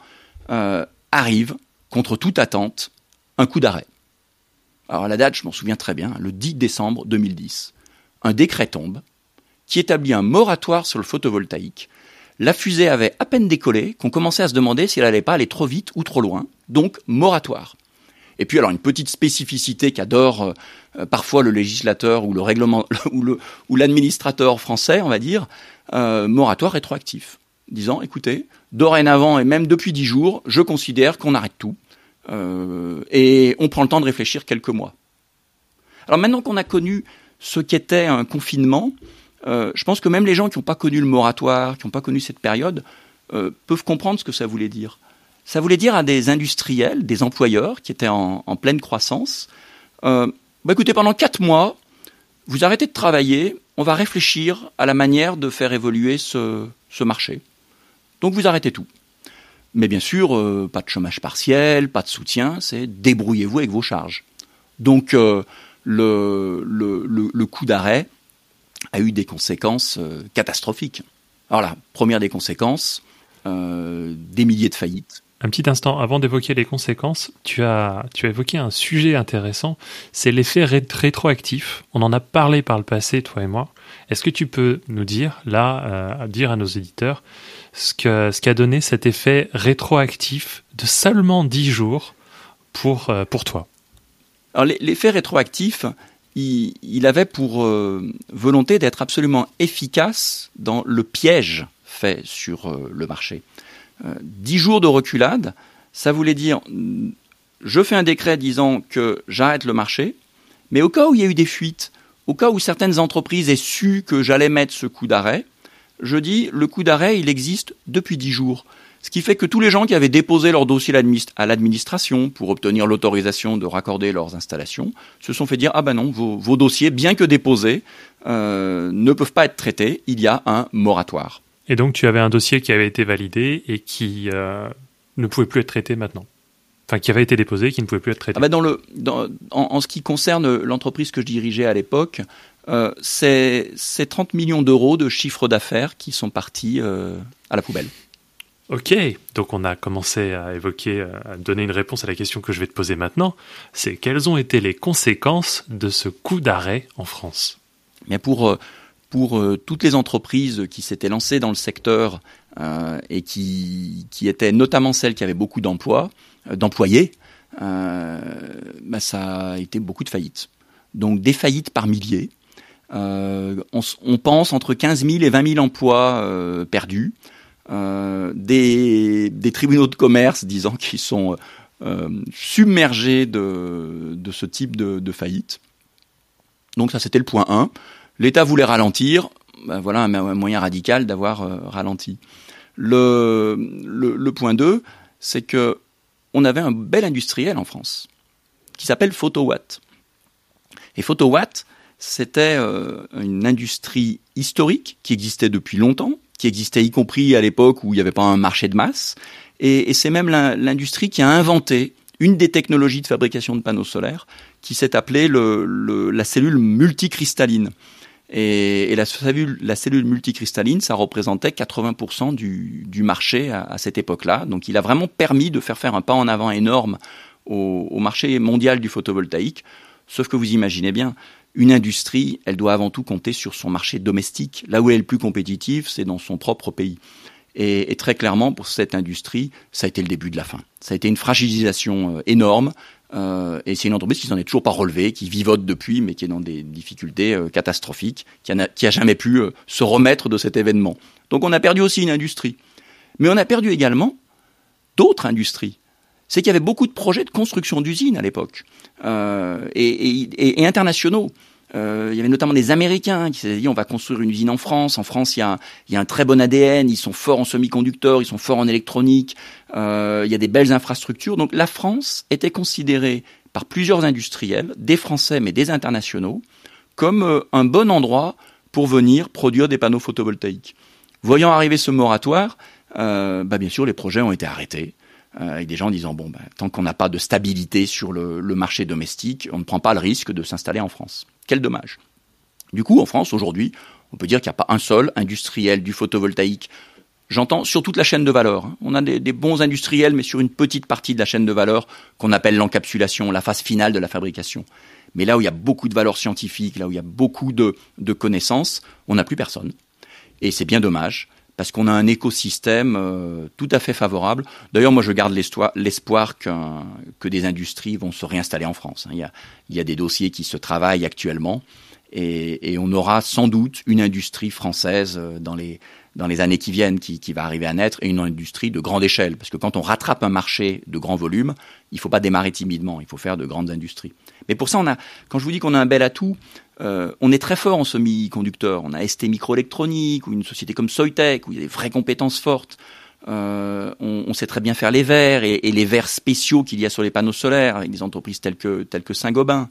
euh, arrive contre toute attente un coup d'arrêt. Alors la date, je m'en souviens très bien, le 10 décembre 2010. Un décret tombe qui établit un moratoire sur le photovoltaïque. La fusée avait à peine décollé qu'on commençait à se demander si elle allait pas aller trop vite ou trop loin, donc moratoire. Et puis alors une petite spécificité qu'adore euh, parfois le législateur ou l'administrateur français, on va dire, euh, moratoire rétroactif, disant écoutez, dorénavant et même depuis dix jours, je considère qu'on arrête tout euh, et on prend le temps de réfléchir quelques mois. Alors maintenant qu'on a connu ce qu'était un confinement, euh, je pense que même les gens qui n'ont pas connu le moratoire, qui n'ont pas connu cette période, euh, peuvent comprendre ce que ça voulait dire. Ça voulait dire à des industriels, des employeurs qui étaient en, pleine croissance, euh, bah écoutez, pendant quatre mois, vous arrêtez de travailler, on va réfléchir à la manière de faire évoluer ce, marché. Donc vous arrêtez tout. Mais bien sûr, pas de chômage partiel, pas de soutien, c'est débrouillez-vous avec vos charges. Donc le, coup d'arrêt, a eu des conséquences euh, catastrophiques. Alors la première des conséquences, euh, des milliers de faillites. Un petit instant, avant d'évoquer les conséquences, tu as, tu as évoqué un sujet intéressant, c'est l'effet rétroactif. On en a parlé par le passé, toi et moi. Est-ce que tu peux nous dire, là, euh, dire à nos éditeurs, ce qu'a ce donné cet effet rétroactif de seulement 10 jours pour, pour toi? Alors l'effet rétroactif, il, avait pour euh, volonté d'être absolument efficace dans le piège fait sur euh, le marché. Euh, dix jours de reculade, ça voulait dire je fais un décret disant que j'arrête le marché, mais au cas où il y a eu des fuites, au cas où certaines entreprises aient su que j'allais mettre ce coup d'arrêt, je dis le coup d'arrêt, il existe depuis dix jours. Ce qui fait que tous les gens qui avaient déposé leur dossier à l'administration pour obtenir l'autorisation de raccorder leurs installations se sont fait dire ah ben non, vos, dossiers, bien que déposés, euh, ne peuvent pas être traités. Il y a un moratoire. Et donc tu avais un dossier qui avait été validé et qui euh, ne pouvait plus être traité maintenant. Enfin, qui avait été déposé, qui ne pouvait plus être traité. Ah ben dans le, en, ce qui concerne l'entreprise que je dirigeais à l'époque, euh, c'est 30 millions d'euros de chiffre d'affaires qui sont partis à la poubelle. Ok, donc on a commencé à évoquer, à donner une réponse à la question que je vais te poser maintenant. C'est quelles ont été les conséquences de ce coup d'arrêt en France? Mais pour euh, pour euh, toutes les entreprises qui s'étaient lancées dans le secteur euh, et qui, qui étaient notamment celles qui avaient beaucoup d'emplois, d'employés, bah ça a été beaucoup de faillites. Donc des faillites par milliers. On, on, pense entre 15 000 et 20 000 emplois perdus. Euh, des, tribunaux de commerce disant qu'ils sont euh, submergés de, ce type de, faillite. Donc ça c'était le point 1. L'État voulait ralentir, ben voilà un, moyen radical d'avoir euh, ralenti. Le, le, le, point 2, c'est que on avait un bel industriel en France qui s'appelle Photowatt. Et Photowatt, c'était une industrie historique qui existait depuis longtemps, qui existait y compris à l'époque où il n'y avait pas un marché de masse. Et, c'est même l'industrie qui a inventé une des technologies de fabrication de panneaux solaires qui s'est appelée la cellule multicristalline. Et, la, cellule, multicristalline, ça représentait 80% du, du, marché à, cette époque-là. Donc il a vraiment permis de faire faire un pas en avant énorme au marché mondial du photovoltaïque. Sauf que vous imaginez bien, une industrie, elle doit avant tout compter sur son marché domestique. Là où elle est le plus compétitive, c'est dans son propre pays. Et, très clairement, pour cette industrie, ça a été le début de la fin. Ça a été une fragilisation euh, énorme. Euh, et c'est une entreprise qui s'en est toujours pas relevée, qui vivote depuis, mais qui est dans des difficultés euh, catastrophiques, qui n'a a jamais pu se remettre de cet événement. Donc on a perdu aussi une industrie. Mais on a perdu également d'autres industries c'est qu'il y avait beaucoup de projets de construction d'usines à l'époque, euh, et, internationaux. Euh, il y avait notamment des Américains qui s'étaient dit on va construire une usine en France. En France, il y, a, il y a un très bon ADN, ils sont forts en semi-conducteurs, ils sont forts en électronique, euh, il y a des belles infrastructures. Donc la France était considérée par plusieurs industriels, des Français mais des internationaux, comme euh, un bon endroit pour venir produire des panneaux photovoltaïques. Voyant arriver ce moratoire, euh, bah bien sûr les projets ont été arrêtés. Euh, avec des gens disant bon, ben, tant qu'on n'a pas de stabilité sur le, marché domestique, on ne prend pas le risque de s'installer en France. Quel dommage. Du coup, en France, aujourd'hui, on peut dire qu'il n'y a pas un seul industriel du photovoltaïque. J'entends sur toute la chaîne de valeur. Hein. On a des, bons industriels, mais sur une petite partie de la chaîne de valeur qu'on appelle l'encapsulation, la phase finale de la fabrication. Mais là où il y a beaucoup de valeur scientifique, là où il y a beaucoup de connaissances, on n'a plus personne. Et c'est bien dommage parce qu'on a un écosystème euh, tout à fait favorable. D'ailleurs, moi, je garde l'espoir que, des industries vont se réinstaller en France. Hein. Il y, a, des dossiers qui se travaillent actuellement et, et on aura sans doute une industrie française euh, dans les, dans les années qui viennent qui, va arriver à naître et une industrie de grande échelle. Parce que quand on rattrape un marché de grand volume, il ne faut pas démarrer timidement, il faut faire de grandes industries. Mais pour ça, on a, quand je vous dis qu'on a un bel atout, euh, on est très fort en semi-conducteurs. On a ST Microélectronique ou une société comme Soitec où il y a des vraies compétences fortes. Euh, on, sait très bien faire les verres et, les verres spéciaux qu'il y a sur les panneaux solaires avec des entreprises telles que, telles que Saint-Gobain.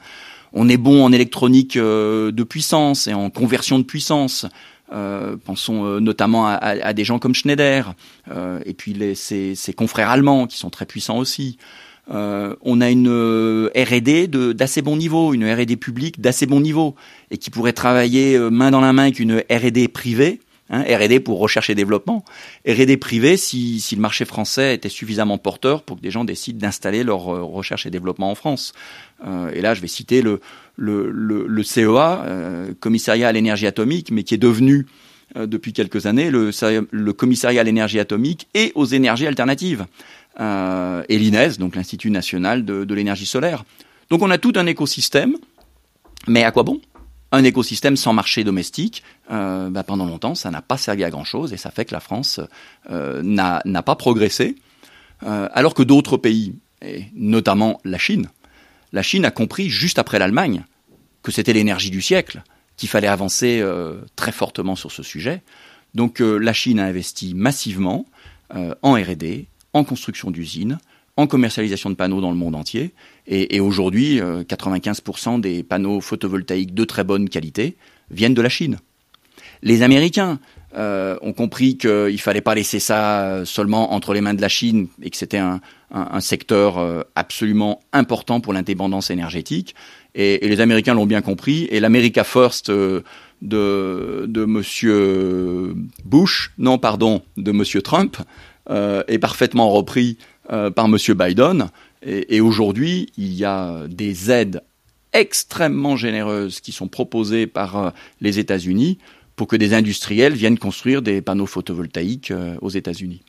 On est bon en électronique euh, de puissance et en conversion de puissance. Euh, pensons euh, notamment à, à, des gens comme Schneider euh, et puis les, ses, ses, confrères allemands qui sont très puissants aussi. on a une R&D d'assez bon niveau, une R&D publique d'assez bon niveau et qui pourrait travailler main dans la main avec une R&D privée Hein, R&D pour recherche et développement, R&D privé si, si, le marché français était suffisamment porteur pour que des gens décident d'installer leur euh, recherche et développement en France. Euh, et là, je vais citer le, le, CEA, euh, Commissariat à l'énergie atomique, mais qui est devenu euh, depuis quelques années le, Commissariat à l'énergie atomique et aux énergies alternatives, euh, et l'INES, donc l'Institut national de, l'énergie solaire. Donc on a tout un écosystème, mais à quoi bon? Un écosystème sans marché domestique, bah pendant longtemps, ça n'a pas servi à grand-chose et ça fait que la France n'a pas progressé, alors que d'autres pays, et notamment la Chine, la Chine a compris juste après l'Allemagne que c'était l'énergie du siècle, qu'il fallait avancer euh, très fortement sur ce sujet. Donc euh, la Chine a investi massivement euh, en R&D, en construction d'usines, en commercialisation de panneaux dans le monde entier. Et, et aujourd'hui, 95% des panneaux photovoltaïques de très bonne qualité viennent de la Chine. Les Américains ont compris qu'il ne fallait pas laisser ça seulement entre les mains de la Chine et que c'était un, un, secteur euh, absolument important pour l'indépendance énergétique. Et, les Américains l'ont bien compris. Et l'America First euh, de, de Monsieur Bush, non pardon, de Monsieur Trump, euh, est parfaitement repris par Monsieur Biden. Et, aujourd'hui, il y a des aides extrêmement généreuses qui sont proposées par les États-Unis pour que des industriels viennent construire des panneaux photovoltaïques aux États-Unis.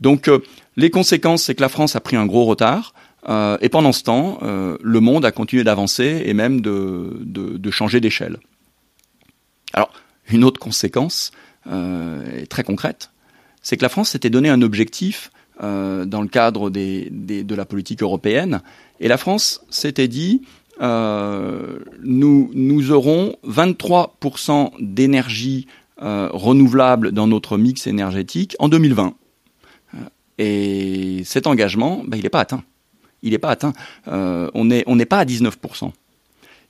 Donc euh, les conséquences, c'est que la France a pris un gros retard. Euh, et pendant ce temps, euh, le monde a continué d'avancer et même de, changer d'échelle. Alors, une autre conséquence très concrète, c'est que la France s'était donné un objectif dans le cadre de la politique européenne, et la France s'était dit nous, aurons 23% d'énergie renouvelable dans notre mix énergétique en 2020. Et cet engagement, ben, il n'est pas atteint. Il n'est pas atteint. Euh, on n'est on pas à 19%.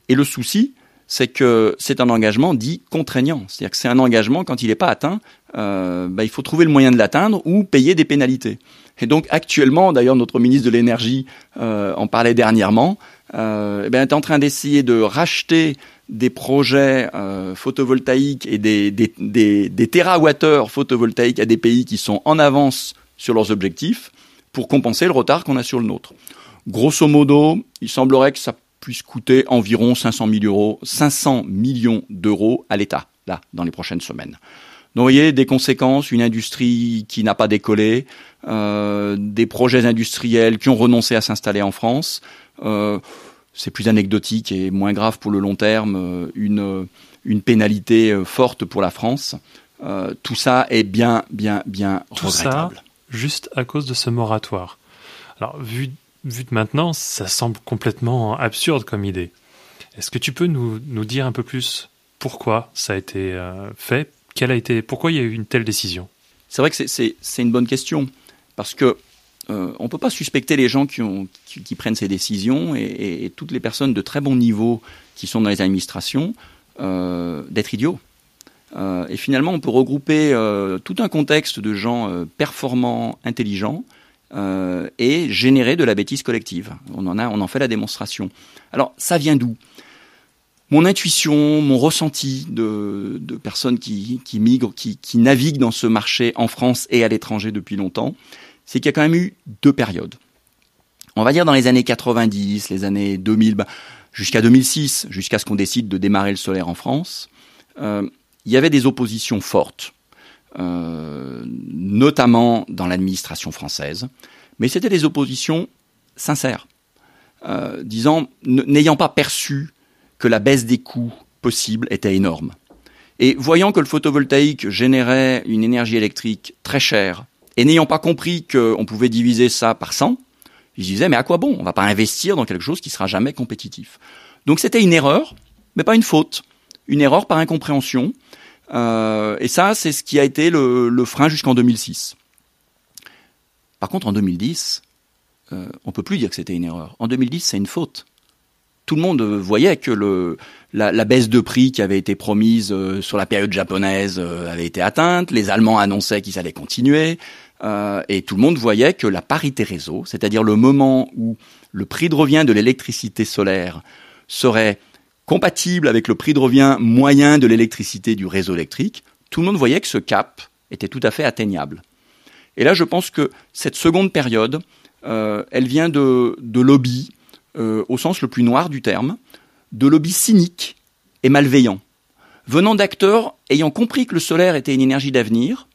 Et le souci, c'est que c'est un engagement dit contraignant. C'est-à-dire que c'est un engagement, quand il n'est pas atteint, euh, ben, il faut trouver le moyen de l'atteindre ou payer des pénalités. Et donc actuellement, d'ailleurs, notre ministre de l'énergie euh, en parlait dernièrement, euh, eh ben, est en train d'essayer de racheter des projets euh, photovoltaïques et des, des, des, photovoltaïques à des pays qui sont en avance sur leurs objectifs pour compenser le retard qu'on a sur le nôtre. Grosso modo, il semblerait que ça puisse coûter environ 500, 000 euros, 500 millions d'euros à l'État, là, dans les prochaines semaines. Donc, vous voyez, des conséquences, une industrie qui n'a pas décollé, euh, des projets industriels qui ont renoncé à s'installer en France. Euh, c'est plus anecdotique et moins grave pour le long terme, euh, une, une pénalité forte pour la France. Euh, tout ça est bien, bien, bien tout regrettable. Ça, juste à cause de ce moratoire. Alors, vu, de maintenant, ça semble complètement absurde comme idée. Est-ce que tu peux nous, dire un peu plus pourquoi ça a été euh, fait? Quelle a été, Pourquoi il y a eu une telle décision? C'est vrai que c'est une bonne question. Parce que euh, on ne peut pas suspecter les gens qui, prennent ces décisions et, toutes les personnes de très bon niveau qui sont dans les administrations euh, d'être idiots. Euh, et finalement, on peut regrouper euh, tout un contexte de gens euh, performants, intelligents, et générer de la bêtise collective. On en, a, on en fait la démonstration. Alors, ça vient d'où? Mon intuition, mon ressenti de, personnes qui, migrent, qui, naviguent dans ce marché en France et à l'étranger depuis longtemps, c'est qu'il y a quand même eu deux périodes. On va dire dans les années 90, les années 2000, bah, jusqu'à 2006, jusqu'à ce qu'on décide de démarrer le solaire en France, il y avait des oppositions fortes. notamment dans l'administration française. Mais c'était des oppositions sincères, disant n'ayant pas perçu que la baisse des coûts possibles était énorme. Et voyant que le photovoltaïque générait une énergie électrique très chère, et n'ayant pas compris qu'on pouvait diviser ça par 100, ils disaient mais à quoi bon? On va pas investir dans quelque chose qui sera jamais compétitif. Donc c'était une erreur, mais pas une faute. Une erreur par incompréhension. Euh, et ça, c'est ce qui a été le, frein jusqu'en 2006. Par contre, en 2010, euh, on peut plus dire que c'était une erreur. En 2010, c'est une faute tout le monde voyait que la, baisse de prix qui avait été promise euh, sur la période japonaise avait été atteinte, les Allemands annonçaient qu'ils allaient continuer, et tout le monde voyait que la parité réseau, c'est-à-dire le moment où le prix de revient de l'électricité solaire serait compatible avec le prix de revient moyen de l'électricité du réseau électrique, tout le monde voyait que ce cap était tout à fait atteignable. Et là, je pense que cette seconde période, elle vient de, de lobbies, euh, au sens le plus noir du terme, de lobby cyniques et malveillants, venant d'acteurs ayant compris que le solaire était une énergie d'avenir,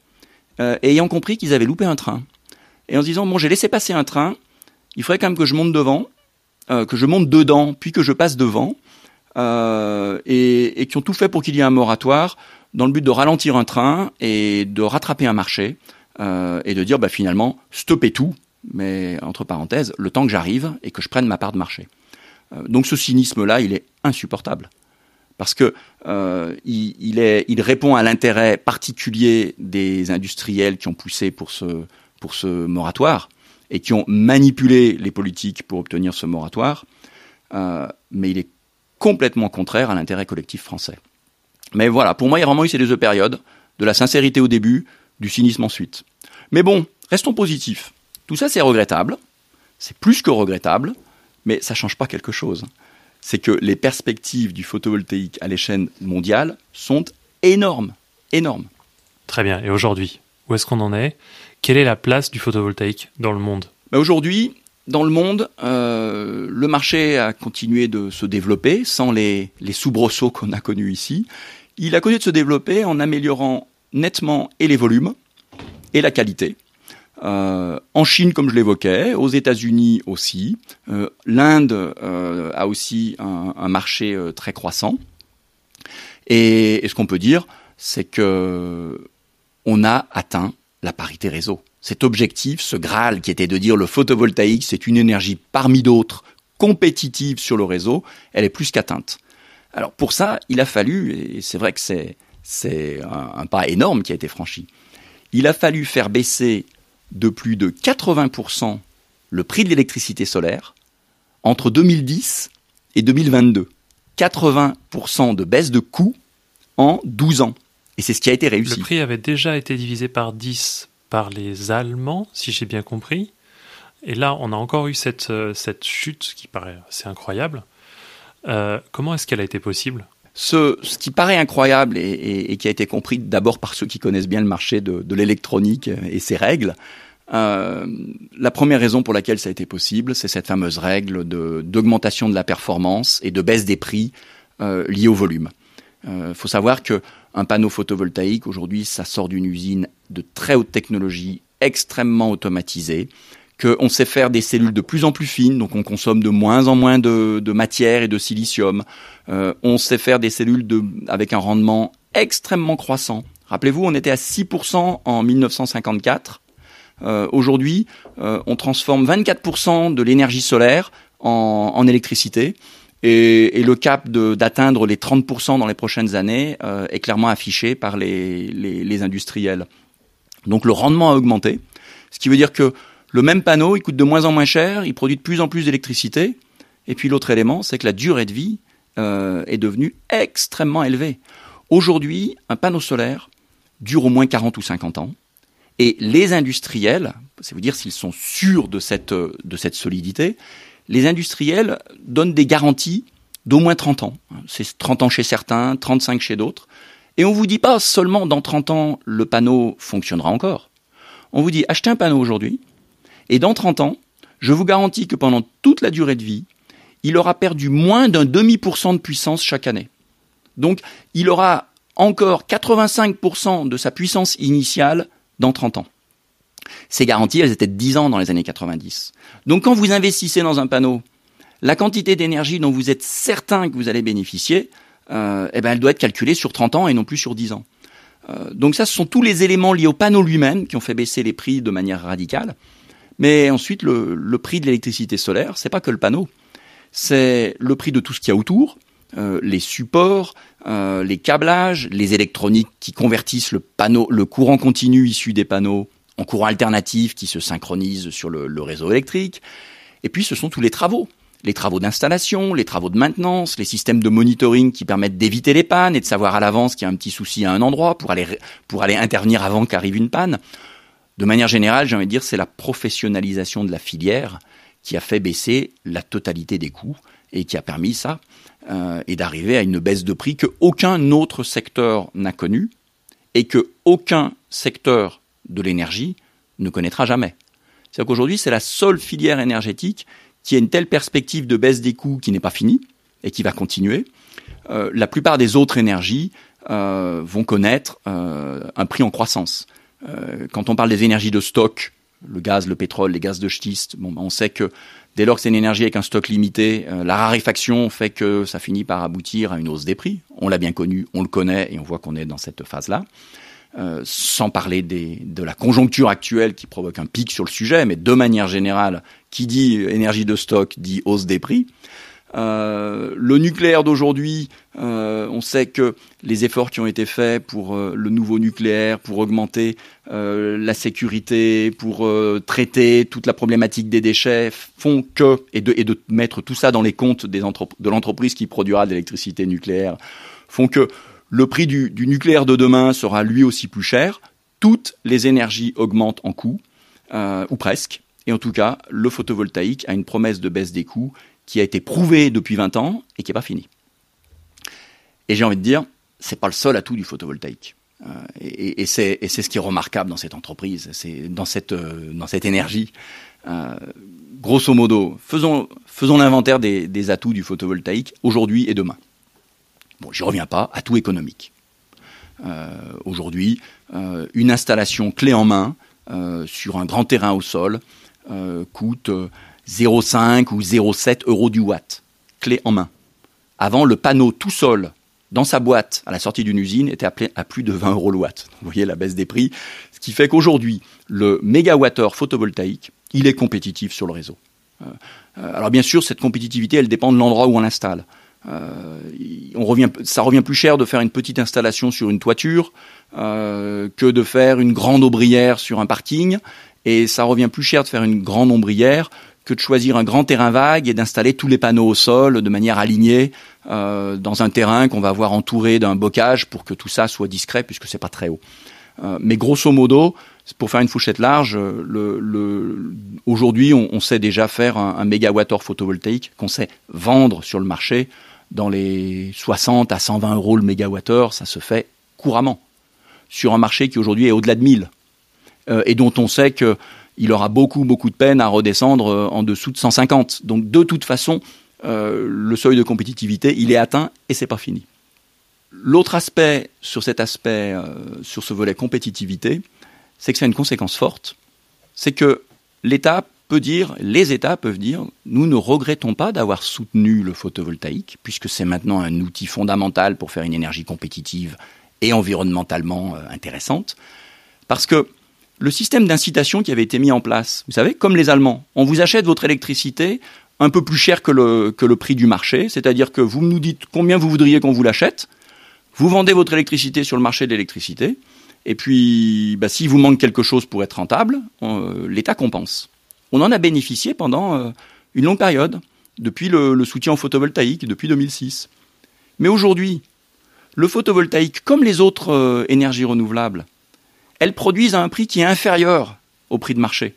euh, ayant compris qu'ils avaient loupé un train. Et en se disant, bon, j'ai laissé passer un train, il faudrait quand même que je monte devant, euh, que je monte dedans, puis que je passe devant, et, qui ont tout fait pour qu'il y ait un moratoire, dans le but de ralentir un train et de rattraper un marché, et de dire, bah, finalement, stoppez tout, mais entre parenthèses, le temps que j'arrive et que je prenne ma part de marché. Euh, donc ce cynisme-là, il est insupportable. Parce que euh, il, répond à l'intérêt particulier des industriels qui ont poussé pour ce, moratoire et qui ont manipulé les politiques pour obtenir ce moratoire, euh, mais il est complètement contraire à l'intérêt collectif français. Mais voilà, pour moi, il y a vraiment eu ces deux périodes, de la sincérité au début, du cynisme ensuite. Mais bon, restons positifs. Tout ça, c'est regrettable. C'est plus que regrettable, mais ça ne change pas quelque chose. C'est que les perspectives du photovoltaïque à l'échelle mondiale sont énormes. Énormes. Très bien. Et aujourd'hui, où est-ce qu'on en est? Quelle est la place du photovoltaïque dans le monde? Aujourd'hui, dans le monde, euh, le marché a continué de se développer sans les, soubresauts qu'on a connus ici. Il a continué de se développer en améliorant nettement et les volumes et la qualité. Euh, en Chine, comme je l'évoquais, aux États-Unis aussi. Euh, L'Inde a aussi un, marché très croissant. Et, ce qu'on peut dire, c'est que on a atteint la parité réseau. Cet objectif, ce Graal qui était de dire le photovoltaïque, c'est une énergie parmi d'autres compétitive sur le réseau, elle est plus qu'atteinte. Alors pour ça, il a fallu, et c'est vrai que c'est un, pas énorme qui a été franchi, il a fallu faire baisser de plus de 80% le prix de l'électricité solaire entre 2010 et 2022. 80% de baisse de coût en 12 ans. Et c'est ce qui a été réussi. Le prix avait déjà été divisé par 10 par les Allemands, si j'ai bien compris. Et là, on a encore eu cette, euh, chute qui paraît assez incroyable. Euh, comment est-ce qu'elle a été possible? Ce, qui paraît incroyable et, qui a été compris d'abord par ceux qui connaissent bien le marché de, l'électronique et ses règles, euh, la première raison pour laquelle ça a été possible, c'est cette fameuse règle d'augmentation de, la performance et de baisse des prix euh, liés au volume. Il euh, faut savoir que un panneau photovoltaïque aujourd'hui, ça sort d'une usine de très haute technologie, extrêmement automatisée, qu'on sait faire des cellules de plus en plus fines, donc on consomme de moins en moins de, matière et de silicium. Euh, on sait faire des cellules de, avec un rendement extrêmement croissant. Rappelez-vous, on était à 6% en 1954. Euh, Aujourd'hui, on transforme 24% de l'énergie solaire en électricité. Et, le cap d'atteindre les 30% dans les prochaines années euh, est clairement affiché par les, industriels. Donc le rendement a augmenté, ce qui veut dire que le même panneau, il coûte de moins en moins cher, il produit de plus en plus d'électricité. Et puis l'autre élément, c'est que la durée de vie euh, est devenue extrêmement élevée. Aujourd'hui, un panneau solaire dure au moins 40 ou 50 ans. Et les industriels, c'est vous dire s'ils sont sûrs de cette solidité, les industriels donnent des garanties d'au moins 30 ans. C'est 30 ans chez certains, 35 chez d'autres. Et on vous dit pas seulement dans 30 ans le panneau fonctionnera encore. On vous dit achetez un panneau aujourd'hui, et dans 30 ans, je vous garantis que pendant toute la durée de vie, il aura perdu moins d'un demi pour cent de puissance chaque année. Donc, il aura encore 85% de sa puissance initiale dans 30 ans. Ces garanties, elles étaient de 10 ans dans les années 90. Donc quand vous investissez dans un panneau, la quantité d'énergie dont vous êtes certain que vous allez bénéficier, euh, eh ben, elle doit être calculée sur 30 ans et non plus sur 10 ans. Euh, donc ça, ce sont tous les éléments liés au panneau lui-même qui ont fait baisser les prix de manière radicale. Mais ensuite, le, prix de l'électricité solaire, c'est pas que le panneau, c'est le prix de tout ce qu'il y a autour, euh, les supports, les câblages, les électroniques qui convertissent le panneau, le courant continu issu des panneaux en courant alternatif qui se synchronise sur le, réseau électrique. Et puis ce sont tous les travaux, les travaux d'installation, les travaux de maintenance, les systèmes de monitoring qui permettent d'éviter les pannes et de savoir à l'avance qu'il y a un petit souci à un endroit pour aller, pour aller intervenir avant qu'arrive une panne. De manière générale, j'ai envie de dire, c'est la professionnalisation de la filière qui a fait baisser la totalité des coûts et qui a permis ça euh, et d'arriver à une baisse de prix que aucun autre secteur n'a connue et que aucun secteur de l'énergie ne connaîtra jamais. C'est-à-dire qu'aujourd'hui, c'est la seule filière énergétique qui a une telle perspective de baisse des coûts qui n'est pas finie et qui va continuer. Euh, la plupart des autres énergies euh, vont connaître euh, un prix en croissance. Quand on parle des énergies de stock, le gaz, le pétrole, les gaz de schiste, bon, ben, on sait que Dès lors que c'est une énergie avec un stock limité, la raréfaction fait que ça finit par aboutir à une hausse des prix. On l'a bien connu, on le connaît et on voit qu'on est dans cette phase-là. Euh, sans parler de la conjoncture actuelle qui provoque un pic sur le sujet, mais de manière générale, qui dit énergie de stock dit hausse des prix. Euh, le nucléaire d'aujourd'hui, euh, on sait que les efforts qui ont été faits pour le nouveau nucléaire, pour augmenter la sécurité, pour traiter toute la problématique des déchets, font que, et de, et de mettre tout ça dans les comptes de l'entreprise qui produira de l'électricité nucléaire, font que le prix du, nucléaire de demain sera lui aussi plus cher. Toutes les énergies augmentent en coût, ou presque. Et en tout cas, le photovoltaïque a une promesse de baisse des coûts qui a été prouvé depuis 20 ans et qui n'est pas fini. Et j'ai envie de dire, c'est pas le seul atout du photovoltaïque. Euh, et, c'est ce qui est remarquable dans cette entreprise, c'est dans cette, euh, dans cette énergie. Euh, grosso modo, faisons, l'inventaire des, atouts du photovoltaïque aujourd'hui et demain. Bon, j'y reviens pas, atout économique. Euh, aujourd'hui, euh, une installation clé en main sur un grand terrain au sol coûte 0,5 ou 0,7 euros du watt, clé en main. Avant, le panneau tout seul, dans sa boîte, à la sortie d'une usine, était appelé à plus de 20 euros le watt. Vous voyez la baisse des prix. Ce qui fait qu'aujourd'hui, le mégawattheure photovoltaïque, il est compétitif sur le réseau. Euh, alors bien sûr, cette compétitivité, elle dépend de l'endroit où on l'installe. Euh, on revient, ça revient plus cher de faire une petite installation sur une toiture euh, que de faire une grande ombrière sur un parking. Et ça revient plus cher de faire une grande ombrière que de choisir un grand terrain vague et d'installer tous les panneaux au sol de manière alignée euh, dans un terrain qu'on va avoir entouré d'un bocage pour que tout ça soit discret puisque c'est pas très haut. Mais grosso modo, pour faire une fourchette large, aujourd'hui on, on, sait déjà faire un, un mégawattheure photovoltaïque qu'on sait vendre sur le marché dans les 60 à 120 euros le mégawattheure, ça se fait couramment sur un marché qui aujourd'hui est au-delà de 1000 euh, et dont on sait que il aura beaucoup, beaucoup de peine à redescendre euh, en dessous de 150. Donc de toute façon, euh, le seuil de compétitivité, il est atteint et c'est pas fini. L'autre aspect sur cet aspect, sur ce volet compétitivité, c'est que ça a une conséquence forte, c'est que l'État peut dire, les États peuvent dire, nous ne regrettons pas d'avoir soutenu le photovoltaïque, puisque c'est maintenant un outil fondamental pour faire une énergie compétitive et environnementalement euh, intéressante, parce que le système d'incitation qui avait été mis en place. Vous savez, comme les Allemands, on vous achète votre électricité un peu plus cher que le, prix du marché, c'est-à-dire que vous nous dites combien vous voudriez qu'on vous l'achète, vous vendez votre électricité sur le marché de l'électricité, et puis bah, s'il vous manque quelque chose pour être rentable, euh, l'État compense. On en a bénéficié pendant euh, une longue période, depuis le, soutien au photovoltaïque, depuis 2006. Mais aujourd'hui, le photovoltaïque, comme les autres euh, énergies renouvelables, elles produisent à un prix qui est inférieur au prix de marché.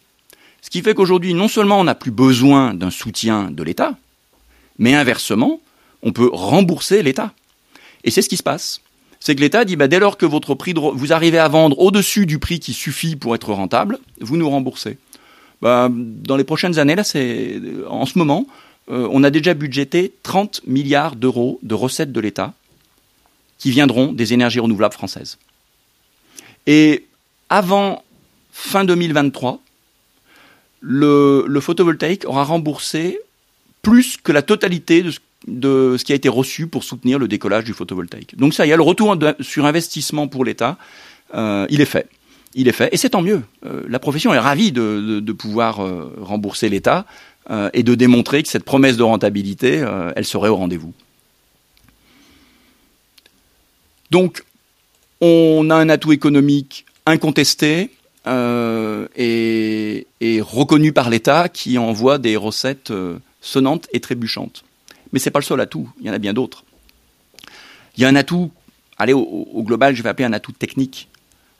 Ce qui fait qu'aujourd'hui, non seulement on n'a plus besoin d'un soutien de l'État, mais inversement, on peut rembourser l'État. Et c'est ce qui se passe. C'est que l'État dit, bah, dès lors que votre prix vous arrivez à vendre au-dessus du prix qui suffit pour être rentable, vous nous remboursez. Bah, dans les prochaines années, là, c'est, en ce moment, euh, on a déjà budgété 30 milliards d'euros de recettes de l'État qui viendront des énergies renouvelables françaises. Et avant fin 2023, le, le photovoltaïque aura remboursé plus que la totalité de ce, qui a été reçu pour soutenir le décollage du photovoltaïque. Donc ça y est, le retour sur investissement pour l'État, euh, il est fait. Il est fait, et c'est tant mieux. Euh, la profession est ravie de, pouvoir euh, rembourser l'État euh, et de démontrer que cette promesse de rentabilité, elle serait au rendez-vous. Donc, on a un atout économique incontesté et, reconnu par l'État qui envoie des recettes sonnantes et trébuchantes. Mais ce n'est pas le seul atout, il y en a bien d'autres. Il y a un atout, allez, au, global, je vais appeler un atout technique.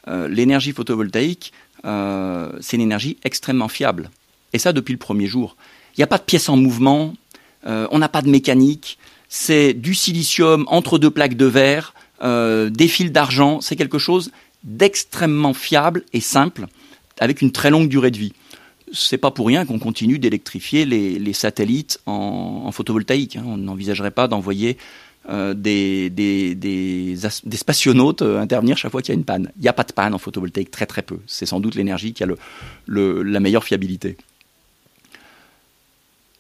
Euh, L'énergie photovoltaïque, euh, c'est une énergie extrêmement fiable. Et ça depuis le premier jour. Il n'y a pas de pièces en mouvement, euh, on n'a pas de mécanique, c'est du silicium entre deux plaques de verre, des fils d'argent, c'est quelque chose d'extrêmement fiable et simple, avec une très longue durée de vie. C'est pas pour rien qu'on continue d'électrifier les, satellites en, en photovoltaïque. Hein. On n'envisagerait pas d'envoyer euh, des, des, des, spationautes euh, intervenir chaque fois qu'il y a une panne. Il n'y a pas de panne en photovoltaïque, très très peu. C'est sans doute l'énergie qui a la meilleure fiabilité.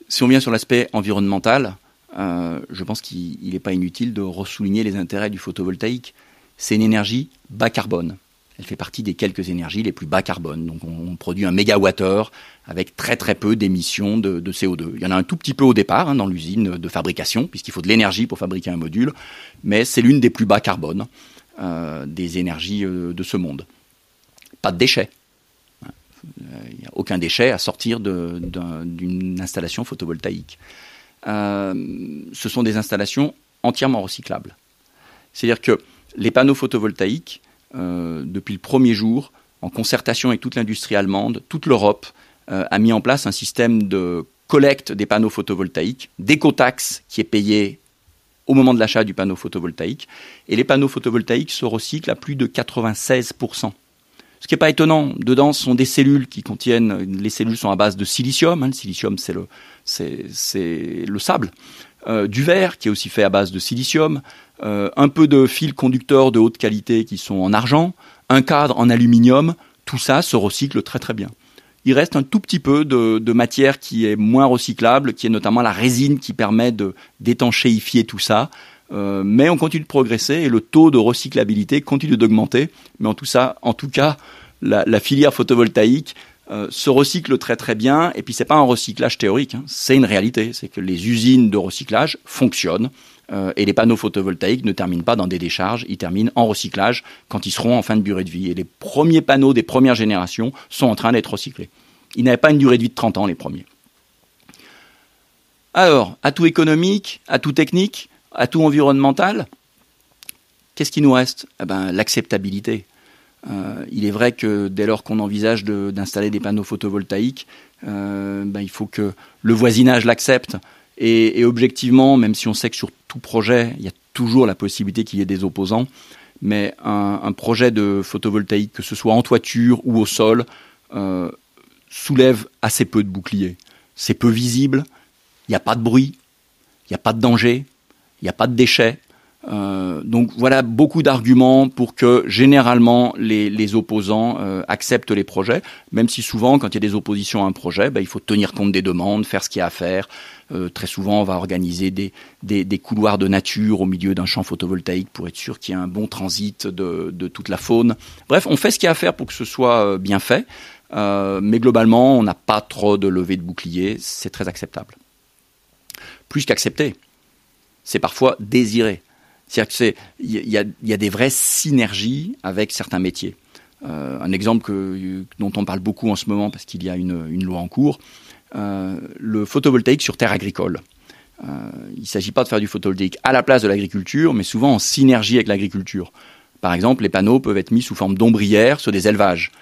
Si on vient sur l'aspect environnemental, euh, je pense qu'il n'est pas inutile de ressouligner les intérêts du photovoltaïque. C'est une énergie bas carbone. Elle fait partie des quelques énergies les plus bas carbone. Donc on, produit un mégawattheure avec très très peu d'émissions de, de, CO2. Il y en a un tout petit peu au départ hein, dans l'usine de fabrication, puisqu'il faut de l'énergie pour fabriquer un module, mais c'est l'une des plus bas carbone euh, des énergies euh, de ce monde. Pas de déchets. Il n'y a aucun déchet à sortir d'une installation photovoltaïque. Euh, ce sont des installations entièrement recyclables. C'est-à-dire que les panneaux photovoltaïques, euh, depuis le premier jour, en concertation avec toute l'industrie allemande, toute l'Europe euh, a mis en place un système de collecte des panneaux photovoltaïques, d'écotaxe qui est payé au moment de l'achat du panneau photovoltaïque. Et les panneaux photovoltaïques se recyclent à plus de 96%. Ce qui n'est pas étonnant, dedans sont des cellules qui contiennent, les cellules sont à base de silicium, hein, le silicium c'est le, sable, euh, du verre qui est aussi fait à base de silicium, un peu de fils conducteurs de haute qualité qui sont en argent, un cadre en aluminium, tout ça se recycle très très bien. Il reste un tout petit peu de, matière qui est moins recyclable, qui est notamment la résine qui permet d'étanchéifier tout ça. Euh, mais on continue de progresser et le taux de recyclabilité continue d'augmenter. Mais en tout, ça, en tout cas, la, la filière photovoltaïque euh, se recycle très très bien. Et puis c'est pas un recyclage théorique, hein, c'est une réalité. C'est que les usines de recyclage fonctionnent euh, et les panneaux photovoltaïques ne terminent pas dans des décharges, ils terminent en recyclage quand ils seront en fin de durée de vie. Et les premiers panneaux des premières générations sont en train d'être recyclés. Ils n'avaient pas une durée de vie de 30 ans les premiers. Alors, atout économique, atout technique, atout environnemental, qu'est-ce qui nous reste? Eh ben, L'acceptabilité. Euh, il est vrai que dès lors qu'on envisage d'installer de, des panneaux photovoltaïques, euh, ben, il faut que le voisinage l'accepte. Et, objectivement, même si on sait que sur tout projet, il y a toujours la possibilité qu'il y ait des opposants, mais un, un, projet de photovoltaïque, que ce soit en toiture ou au sol, euh, soulève assez peu de boucliers. C'est peu visible, il n'y a pas de bruit, il n'y a pas de danger, il n'y a pas de déchets. Euh, donc voilà beaucoup d'arguments pour que généralement les, opposants euh, acceptent les projets, même si souvent quand il y a des oppositions à un projet, ben, il faut tenir compte des demandes, faire ce qu'il y a à faire. Euh, très souvent on va organiser des, couloirs de nature au milieu d'un champ photovoltaïque pour être sûr qu'il y a un bon transit de, toute la faune. Bref, on fait ce qu'il y a à faire pour que ce soit bien fait, mais globalement on n'a pas trop de levée de bouclier, c'est très acceptable. Plus qu'accepté, c'est parfois désiré. C'est-à-dire qu'il y, a, des vraies synergies avec certains métiers. Euh, un exemple dont on parle beaucoup en ce moment parce qu'il y a une, loi en cours, euh, le photovoltaïque sur terre agricole. Euh, il ne s'agit pas de faire du photovoltaïque à la place de l'agriculture, mais souvent en synergie avec l'agriculture. Par exemple, les panneaux peuvent être mis sous forme d'ombrière sur des élevages.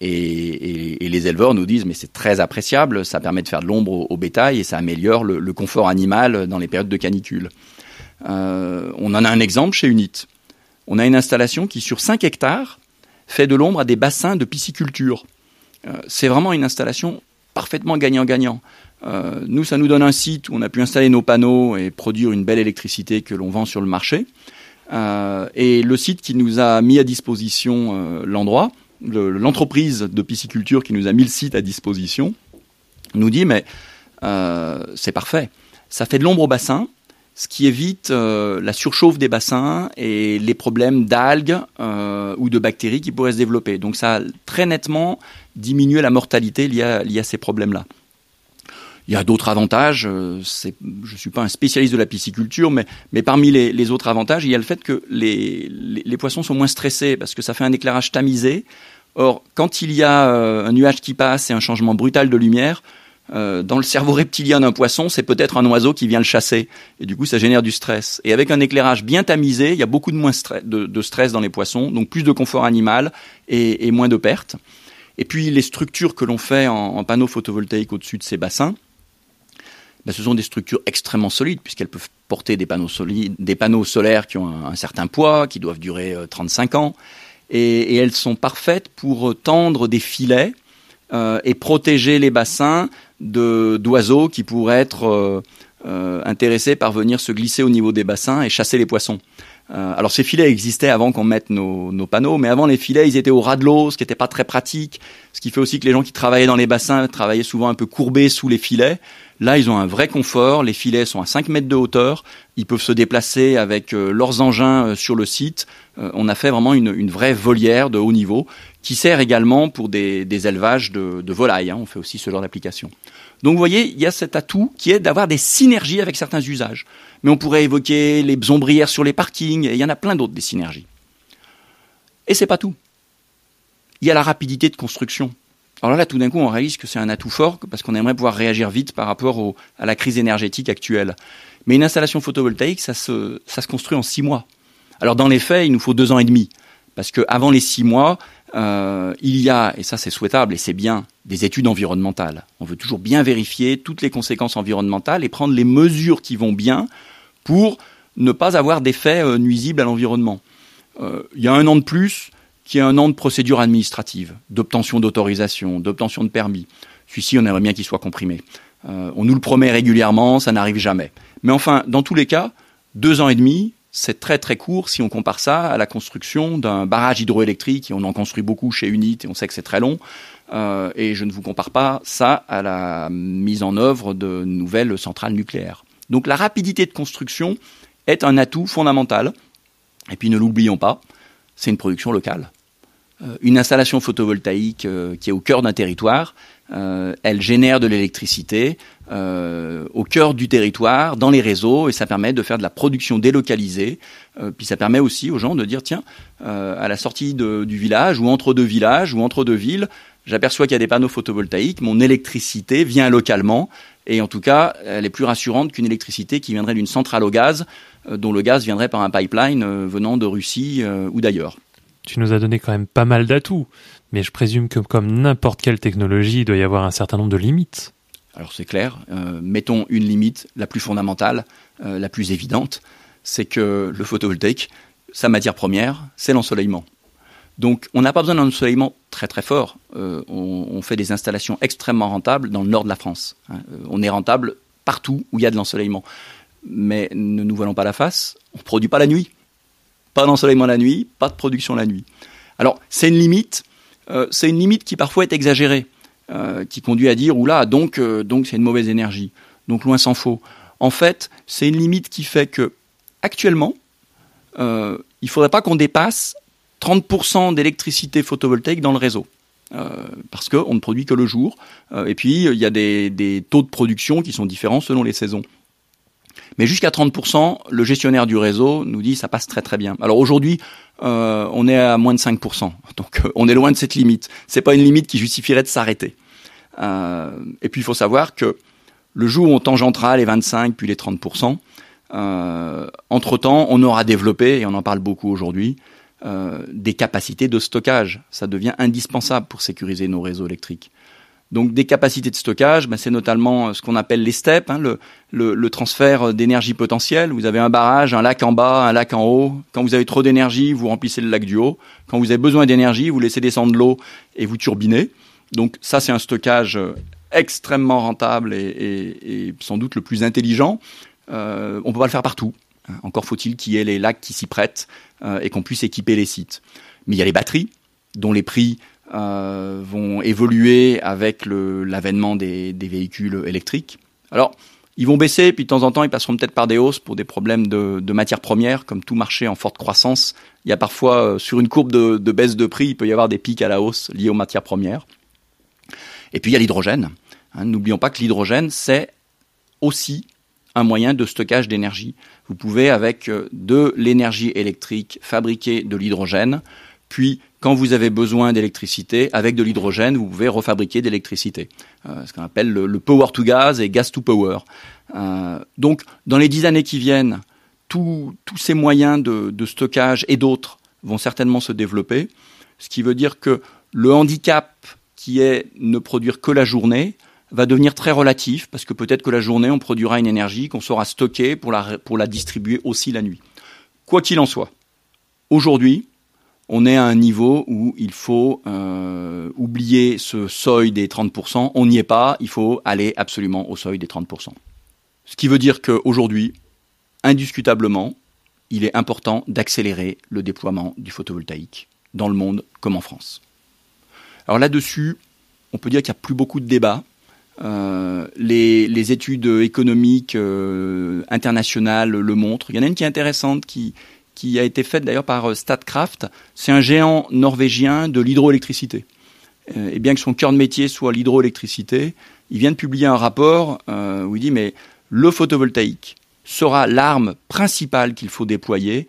Et, les éleveurs nous disent mais c'est très appréciable, ça permet de faire de l'ombre au, au, bétail et ça améliore le, le, confort animal dans les périodes de canicule. Euh, on en a un exemple chez Unit. On a une installation qui, sur 5 hectares, fait de l'ombre à des bassins de pisciculture. Euh, c'est vraiment une installation parfaitement gagnant-gagnant. Euh, nous, ça nous donne un site où on a pu installer nos panneaux et produire une belle électricité que l'on vend sur le marché. et le site qui nous a mis à disposition l'endroit, l'entreprise de pisciculture qui nous a mis le site à disposition, nous dit mais c'est parfait, ça fait de l'ombre au bassin, ce qui évite euh, la surchauffe des bassins et les problèmes d'algues euh, ou de bactéries qui pourraient se développer. Donc ça a très nettement diminué la mortalité liée à, ces problèmes-là. Il y a d'autres avantages. Euh, je ne suis pas un spécialiste de la pisciculture, mais, mais parmi les, autres avantages, il y a le fait que les, les, poissons sont moins stressés parce que ça fait un éclairage tamisé. Or, quand il y a un nuage qui passe et un changement brutal de lumière, euh, dans le cerveau reptilien d'un poisson, c'est peut-être un oiseau qui vient le chasser. Et du coup, ça génère du stress. Et avec un éclairage bien tamisé, il y a beaucoup de moins de, stress dans les poissons, donc plus de confort animal et, moins de pertes. Et puis, les structures que l'on fait en, panneaux photovoltaïques au-dessus de ces bassins, ben, ce sont des structures extrêmement solides, puisqu'elles peuvent porter des panneaux, solaires qui ont un, certain poids, qui doivent durer 35 euh, ans. Et, elles sont parfaites pour tendre des filets euh, et protéger les bassins d'oiseaux qui pourraient être euh, euh, intéressés par venir se glisser au niveau des bassins et chasser les poissons. Alors ces filets existaient avant qu'on mette nos, panneaux, mais avant les filets, ils étaient au ras de l'eau, ce qui n'était pas très pratique, ce qui fait aussi que les gens qui travaillaient dans les bassins travaillaient souvent un peu courbés sous les filets. Là, ils ont un vrai confort, les filets sont à 5 mètres de hauteur, ils peuvent se déplacer avec leurs engins sur le site. on a fait vraiment une, une vraie volière de haut niveau qui sert également pour des, élevages de, volailles. Hein. on fait aussi ce genre d'application. Donc vous voyez, il y a cet atout qui est d'avoir des synergies avec certains usages. Mais on pourrait évoquer les ombrières sur les parkings, il y en a plein d'autres des synergies. Et c'est pas tout. Il y a la rapidité de construction. Alors là, tout d'un coup, on réalise que c'est un atout fort parce qu'on aimerait pouvoir réagir vite par rapport à la crise énergétique actuelle. Mais une installation photovoltaïque, ça se construit en six mois. Alors dans les faits, il nous faut deux ans et demi. Parce qu'avant les six mois, euh, il y a, et ça c'est souhaitable et c'est bien, des études environnementales. On veut toujours bien vérifier toutes les conséquences environnementales et prendre les mesures qui vont bien pour ne pas avoir d'effets euh, nuisibles à l'environnement. Euh, il y a un an de plus qui est un an de procédure administrative, d'obtention d'autorisation, d'obtention de permis. Celui-ci, on aimerait bien qu'il soit comprimé. on nous le promet régulièrement, ça n'arrive jamais. Mais enfin, dans tous les cas, deux ans et demi, c'est très très court si on compare ça à la construction d'un barrage hydroélectrique, on en construit beaucoup chez UNIT, et on sait que c'est très long, euh, et je ne vous compare pas ça à la mise en œuvre de nouvelles centrales nucléaires. Donc la rapidité de construction est un atout fondamental, et puis ne l'oublions pas, c'est une production locale. Euh, une installation photovoltaïque euh, qui est au cœur d'un territoire, elle génère de l'électricité, euh, au cœur du territoire, dans les réseaux, et ça permet de faire de la production délocalisée. Euh, puis ça permet aussi aux gens de dire, tiens, euh, à la sortie du village, ou entre deux villages, ou entre deux villes, j'aperçois qu'il y a des panneaux photovoltaïques, mon électricité vient localement, et en tout cas, elle est plus rassurante qu'une électricité qui viendrait d'une centrale au gaz, dont le gaz viendrait par un pipeline venant de Russie ou d'ailleurs. Tu nous as donné quand même pas mal d'atouts, mais je présume que comme n'importe quelle technologie, il doit y avoir un certain nombre de limites. Alors c'est clair, euh, mettons une limite, la plus fondamentale, euh, la plus évidente, c'est que le photovoltaïque, sa matière première, c'est l'ensoleillement. Donc on n'a pas besoin d'un ensoleillement très très fort. Euh, on, fait des installations extrêmement rentables dans le nord de la France. Hein. on est rentable partout où il y a de l'ensoleillement. Mais ne nous voilons pas la face, on ne produit pas la nuit. Pas d'ensoleillement la nuit, pas de production la nuit. Alors c'est une limite, c'est une limite qui parfois est exagérée. Euh, qui conduit à dire oula donc euh, donc c'est une mauvaise énergie. Donc loin s'en faut. En fait, c'est une limite qui fait que actuellement, euh, il ne faudrait pas qu'on dépasse 30% d'électricité photovoltaïque dans le réseau. parce qu'on ne produit que le jour. et puis, il y a des, taux de production qui sont différents selon les saisons. Mais jusqu'à 30%, le gestionnaire du réseau nous dit ça passe très très bien. Alors aujourd'hui, euh, on est à moins de 5%. Donc euh, on est loin de cette limite. C'est pas une limite qui justifierait de s'arrêter. Euh, et puis il faut savoir que le jour où on tangentera les 25 puis les 30%, entre-temps, on aura développé, et on en parle beaucoup aujourd'hui, des capacités de stockage. Ça devient indispensable pour sécuriser nos réseaux électriques. Donc des capacités de stockage, ben, c'est notamment euh, ce qu'on appelle les steppes, hein, le, transfert d'énergie potentielle. Vous avez un barrage, un lac en bas, un lac en haut. Quand vous avez trop d'énergie, vous remplissez le lac du haut. Quand vous avez besoin d'énergie, vous laissez descendre l'eau et vous turbinez. Donc ça, c'est un stockage euh, extrêmement rentable et, sans doute le plus intelligent. Euh, on peut pas le faire partout. Encore faut-il qu'il y ait les lacs qui s'y prêtent et qu'on puisse équiper les sites. Mais il y a les batteries, dont les prix vont évoluer avec l'avènement des, véhicules électriques. Alors, ils vont baisser, puis de temps en temps, ils passeront peut-être par des hausses pour des problèmes de, matières premières, comme tout marché en forte croissance. Il y a parfois, euh, sur une courbe de, de, baisse de prix, il peut y avoir des pics à la hausse liés aux matières premières. Et puis il y a l'hydrogène. Hein, N'oublions pas que l'hydrogène, c'est aussi un moyen de stockage d'énergie. Vous pouvez, avec euh, de l'énergie électrique, fabriquer de l'hydrogène, puis quand vous avez besoin d'électricité, avec de l'hydrogène, vous pouvez refabriquer d'électricité. Euh, ce qu'on appelle le, power to gas et gas to power. Euh, donc, dans les dix années qui viennent, tous ces moyens de, de stockage et d'autres vont certainement se développer. Ce qui veut dire que le handicap qui est ne produire que la journée va devenir très relatif parce que peut-être que la journée, on produira une énergie qu'on saura stocker pour la distribuer aussi la nuit. Quoi qu'il en soit, aujourd'hui, on est à un niveau où il faut euh, oublier ce seuil des 30%. On n'y est pas, il faut aller absolument au seuil des 30%. Ce qui veut dire qu'aujourd'hui, indiscutablement, il est important d'accélérer le déploiement du photovoltaïque dans le monde comme en France. Alors là-dessus, on peut dire qu'il n'y a plus beaucoup de débats. Euh, les, études économiques euh, internationales le montrent. Il y en a une qui est intéressante qui, qui a été faite d'ailleurs par euh, Statkraft. C'est un géant norvégien de l'hydroélectricité. Euh, et bien que son cœur de métier soit l'hydroélectricité, il vient de publier un rapport euh, où il dit mais le photovoltaïque sera l'arme principale qu'il faut déployer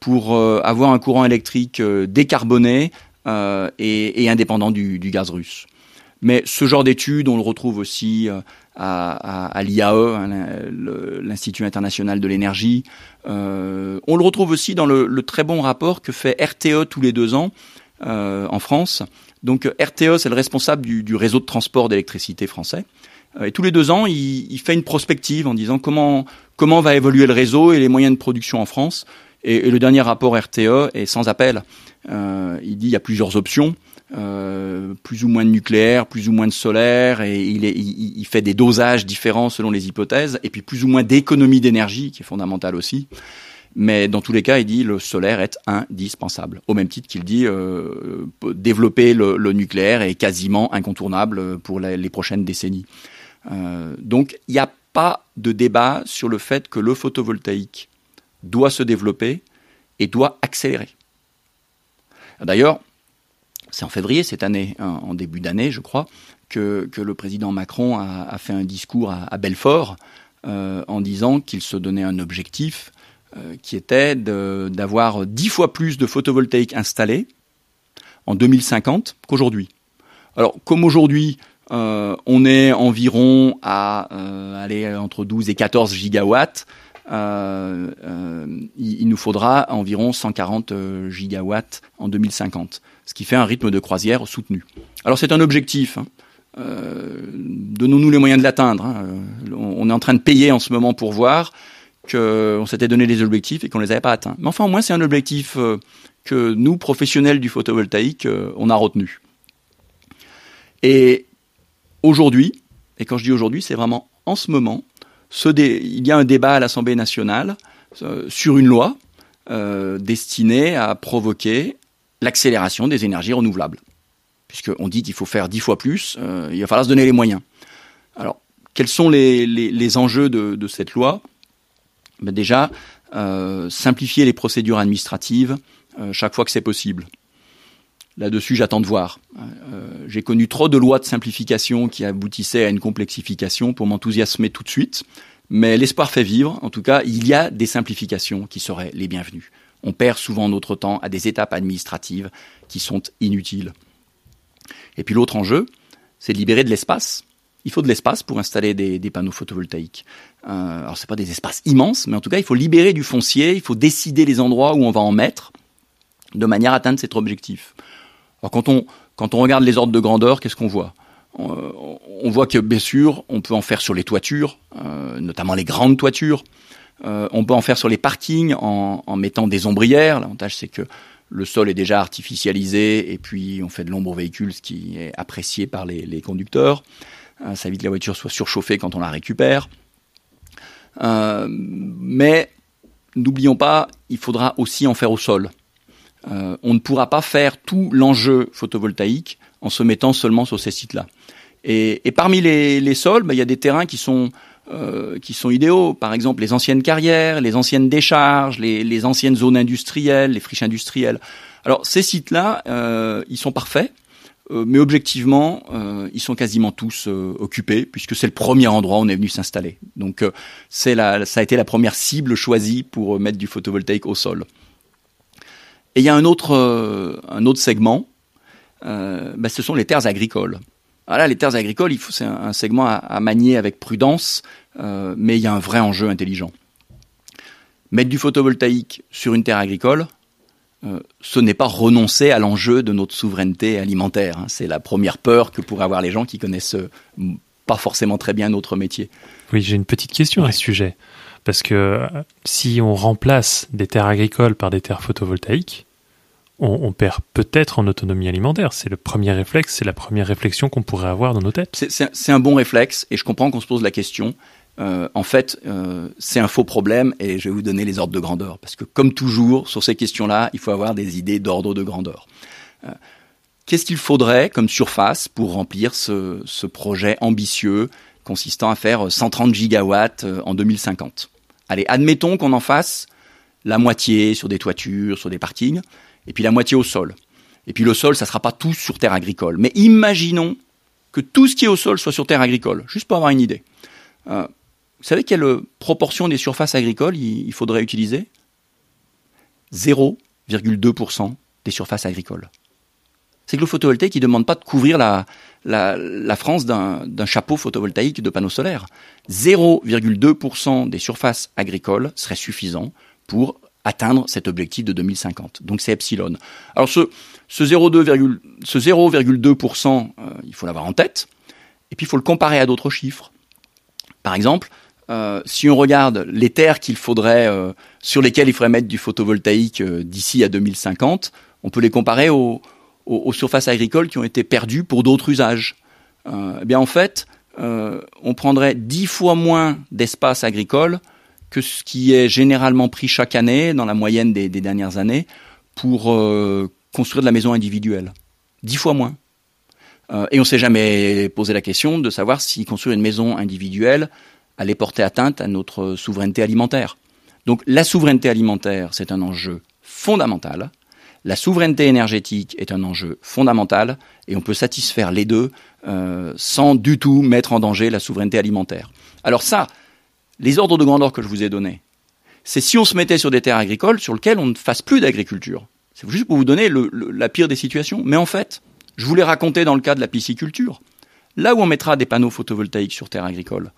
pour avoir un courant électrique décarboné et, indépendant du, gaz russe. Mais ce genre d'études, on le retrouve aussi à, l'IAE, hein, l'Institut international de l'énergie. Euh, on le retrouve aussi dans le, très bon rapport que fait RTE tous les deux ans euh, en France. Donc RTE, c'est le responsable du, réseau de transport d'électricité français. Euh, et tous les deux ans, il, fait une prospective en disant comment, comment va évoluer le réseau et les moyens de production en France. Et, le dernier rapport RTE est sans appel. il dit il y a plusieurs options. Euh, plus ou moins de nucléaire, plus ou moins de solaire, et il, fait des dosages différents selon les hypothèses, et puis plus ou moins d'économie d'énergie, qui est fondamentale aussi. Mais dans tous les cas, il dit le solaire est indispensable. Au même titre qu'il dit euh, développer le, nucléaire est quasiment incontournable pour les, les prochaines décennies. Euh, donc il n'y a pas de débat sur le fait que le photovoltaïque doit se développer et doit accélérer. D'ailleurs, c'est en février cette année, hein, en début d'année, je crois, que, le président Macron a, fait un discours à, Belfort euh, en disant qu'il se donnait un objectif euh, qui était d'avoir dix fois plus de photovoltaïques installés en 2050 qu'aujourd'hui. Alors, comme aujourd'hui, euh, on est environ à aller entre 12 et 14 gigawatts, il, nous faudra environ 140 gigawatts en 2050 ce qui fait un rythme de croisière soutenu. Alors c'est un objectif. Hein. Euh, donnons-nous les moyens de l'atteindre. Hein. On est en train de payer en ce moment pour voir qu'on s'était donné des objectifs et qu'on ne les avait pas atteints. Mais enfin, au moins, c'est un objectif euh, que nous, professionnels du photovoltaïque, euh, on a retenu. Et aujourd'hui, et quand je dis aujourd'hui, c'est vraiment en ce moment, il y a un débat à l'Assemblée nationale sur une loi destinée à provoquer l'accélération des énergies renouvelables. Puisqu'on dit qu'il faut faire dix fois plus, euh, il va falloir se donner les moyens. Alors, quels sont les, enjeux de, cette loi? Ben Déjà, euh, simplifier les procédures administratives euh, chaque fois que c'est possible. Là-dessus, j'attends de voir. J'ai connu trop de lois de simplification qui aboutissaient à une complexification pour m'enthousiasmer tout de suite. Mais l'espoir fait vivre. En tout cas, il y a des simplifications qui seraient les bienvenues. On perd souvent notre temps à des étapes administratives qui sont inutiles. Et puis l'autre enjeu, c'est de libérer de l'espace. Il faut de l'espace pour installer des, panneaux photovoltaïques. Euh, alors c'est pas des espaces immenses, mais en tout cas il faut libérer du foncier, il faut décider les endroits où on va en mettre, de manière à atteindre cet objectif. Alors quand on, regarde les ordres de grandeur, qu'est-ce qu'on voit? On, voit que bien sûr, on peut en faire sur les toitures, euh, notamment les grandes toitures. Euh, on peut en faire sur les parkings en, mettant des ombrières. L'avantage, c'est que le sol est déjà artificialisé et puis on fait de l'ombre aux véhicules, ce qui est apprécié par les, conducteurs. Euh, ça évite que la voiture soit surchauffée quand on la récupère. Euh, mais n'oublions pas, il faudra aussi en faire au sol. On ne pourra pas faire tout l'enjeu photovoltaïque en se mettant seulement sur ces sites-là. Et, parmi les, sols, bah, il y a des terrains qui sont euh, qui sont idéaux. Par exemple, les anciennes carrières, les anciennes décharges, les, anciennes zones industrielles, les friches industrielles. Alors ces sites-là, euh, ils sont parfaits. mais objectivement, ils sont quasiment tous occupés puisque c'est le premier endroit où on est venu s'installer. Donc c'est ça a été la première cible choisie pour mettre du photovoltaïque au sol. Et il y a un autre, euh, un autre segment, euh, bah, ce sont les terres agricoles. Voilà, les terres agricoles, il faut, c'est un, segment à, manier avec prudence, euh, mais il y a un vrai enjeu intelligent. Mettre du photovoltaïque sur une terre agricole, ce n'est pas renoncer à l'enjeu de notre souveraineté alimentaire. Hein. C'est la première peur que pourraient avoir les gens qui connaissent pas forcément très bien notre métier. Oui, j'ai une petite question à ce sujet. Parce que si on remplace des terres agricoles par des terres photovoltaïques, on, perd peut-être en autonomie alimentaire. C'est le premier réflexe, c'est la première réflexion qu'on pourrait avoir dans nos têtes. C'est un bon réflexe et je comprends qu'on se pose la question. Euh, en fait, euh, c'est un faux problème et je vais vous donner les ordres de grandeur. Parce que comme toujours, sur ces questions-là, il faut avoir des idées d'ordre de grandeur. Euh, qu'est-ce qu'il faudrait comme surface pour remplir ce, ce, projet ambitieux consistant à faire 130 gigawatts en 2050 Allez, admettons qu'on en fasse la moitié sur des toitures, sur des parkings et puis la moitié au sol. Et puis le sol, ça ne sera pas tout sur terre agricole. Mais imaginons que tout ce qui est au sol soit sur terre agricole, juste pour avoir une idée. Euh, vous savez quelle proportion des surfaces agricoles il, faudrait utiliser? 0,2% des surfaces agricoles. C'est que le photovoltaïque, ne demande pas de couvrir la, la France d'un chapeau photovoltaïque de panneaux solaires. 0,2% des surfaces agricoles serait suffisant pour atteindre cet objectif de 2050. Donc c'est epsilon. Alors ce, ce 0,2%, euh, il faut l'avoir en tête, et puis il faut le comparer à d'autres chiffres. Par exemple, euh, si on regarde les terres qu'il faudrait, euh, sur lesquelles il faudrait mettre du photovoltaïque d'ici à 2050, on peut les comparer aux, aux, surfaces agricoles qui ont été perdues pour d'autres usages. eh bien en fait, on prendrait dix fois moins d'espace agricole que ce qui est généralement pris chaque année, dans la moyenne des, dernières années, pour euh, construire de la maison individuelle. Dix fois moins. Euh, et on ne s'est jamais posé la question de savoir si construire une maison individuelle allait porter atteinte à notre souveraineté alimentaire. Donc la souveraineté alimentaire, c'est un enjeu fondamental. La souveraineté énergétique est un enjeu fondamental et on peut satisfaire les deux euh, sans du tout mettre en danger la souveraineté alimentaire. Alors ça, les ordres de grandeur que je vous ai donnés, c'est si on se mettait sur des terres agricoles sur lesquelles on ne fasse plus d'agriculture. C'est juste pour vous donner la pire des situations. Mais en fait, je vous l'ai raconté dans le cas de la pisciculture. Là où on mettra des panneaux photovoltaïques sur terre agricole,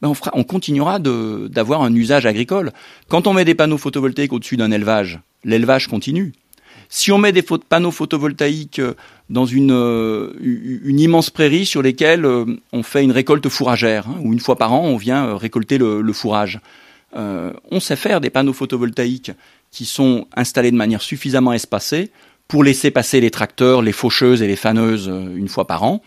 ben on, continuera d'avoir un usage agricole. Quand on met des panneaux photovoltaïques au-dessus d'un élevage, l'élevage continue. Si on met des panneaux photovoltaïques euh, dans une, euh, une, immense prairie sur lesquelles euh, on fait une récolte fourragère, hein, où une fois par an on vient récolter le, fourrage, on sait faire des panneaux photovoltaïques qui sont installés de manière suffisamment espacée pour laisser passer les tracteurs, les faucheuses et les faneuses une fois par an,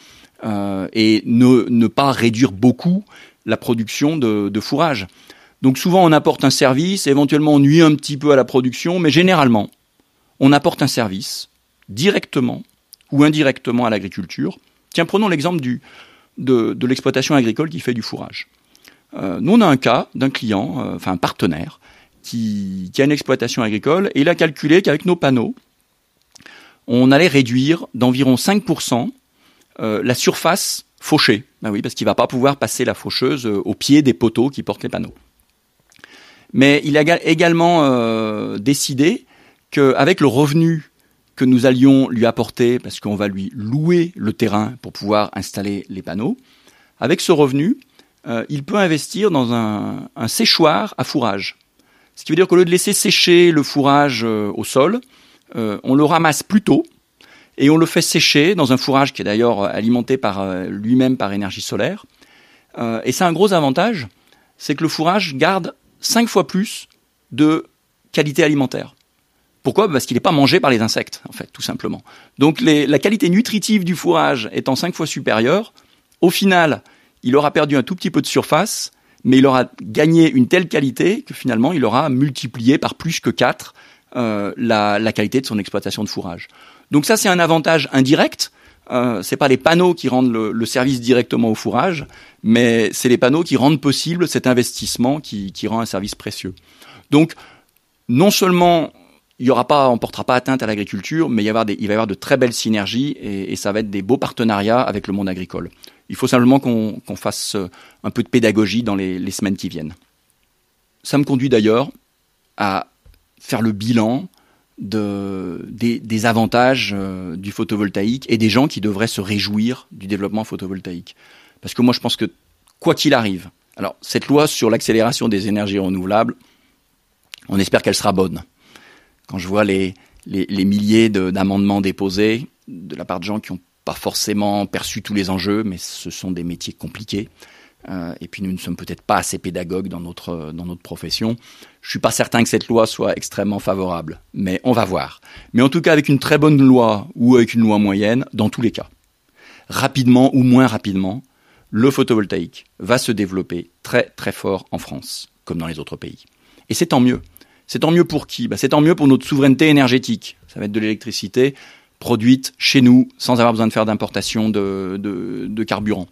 et ne, pas réduire beaucoup la production de fourrage. Donc souvent on apporte un service, éventuellement on nuit un petit peu à la production, mais généralement on apporte un service directement ou indirectement à l'agriculture. Tiens, prenons l'exemple de, l'exploitation agricole qui fait du fourrage. Euh, nous, on a un cas d'un client, euh, enfin un partenaire, qui, a une exploitation agricole et il a calculé qu'avec nos panneaux, on allait réduire d'environ 5% euh, la surface fauchée. Ben oui, parce qu'il ne va pas pouvoir passer la faucheuse au pied des poteaux qui portent les panneaux. Mais il a également décidé qu'avec le revenu que nous allions lui apporter, parce qu'on va lui louer le terrain pour pouvoir installer les panneaux, avec ce revenu, euh, il peut investir dans un, séchoir à fourrage. Ce qui veut dire qu'au lieu de laisser sécher le fourrage euh, au sol, euh, on le ramasse plus tôt et on le fait sécher dans un fourrage qui est d'ailleurs alimenté par lui-même par énergie solaire. et c'est un gros avantage, c'est que le fourrage garde cinq fois plus de qualité alimentaire. Pourquoi? Parce qu'il n'est pas mangé par les insectes, en fait, tout simplement. Donc la qualité nutritive du fourrage étant cinq fois supérieure, au final, il aura perdu un tout petit peu de surface, mais il aura gagné une telle qualité que finalement il aura multiplié par plus que 4 euh, la, qualité de son exploitation de fourrage. Donc ça c'est un avantage indirect. Euh, c'est pas les panneaux qui rendent le, le, service directement au fourrage, mais c'est les panneaux qui rendent possible cet investissement qui, qui rend un service précieux. Donc non seulement il y aura pas, on portera pas atteinte à l'agriculture, mais il, va y avoir de très belles synergies et, ça va être des beaux partenariats avec le monde agricole. Il faut simplement qu'on qu fasse euh, un peu de pédagogie dans les, semaines qui viennent. Ça me conduit d'ailleurs à faire le bilan de, des, des, avantages euh, du photovoltaïque et des gens qui devraient se réjouir du développement photovoltaïque. Parce que moi, je pense que quoi qu'il arrive, alors cette loi sur l'accélération des énergies renouvelables, on espère qu'elle sera bonne. Quand je vois les, milliers d'amendements déposés de la part de gens qui n'ont pas forcément perçu tous les enjeux, mais ce sont des métiers compliqués. Euh, et puis nous ne sommes peut-être pas assez pédagogues dans notre, dans notre profession. Je suis pas certain que cette loi soit extrêmement favorable, mais on va voir. Mais en tout cas, avec une très bonne loi ou avec une loi moyenne, dans tous les cas, rapidement ou moins rapidement, le photovoltaïque va se développer très très fort en France, comme dans les autres pays. Et c'est tant mieux. C'est tant mieux pour qui? Bah, C'est tant mieux pour notre souveraineté énergétique. Ça va être de l'électricité produite chez nous sans avoir besoin de faire d'importation de, de, carburant.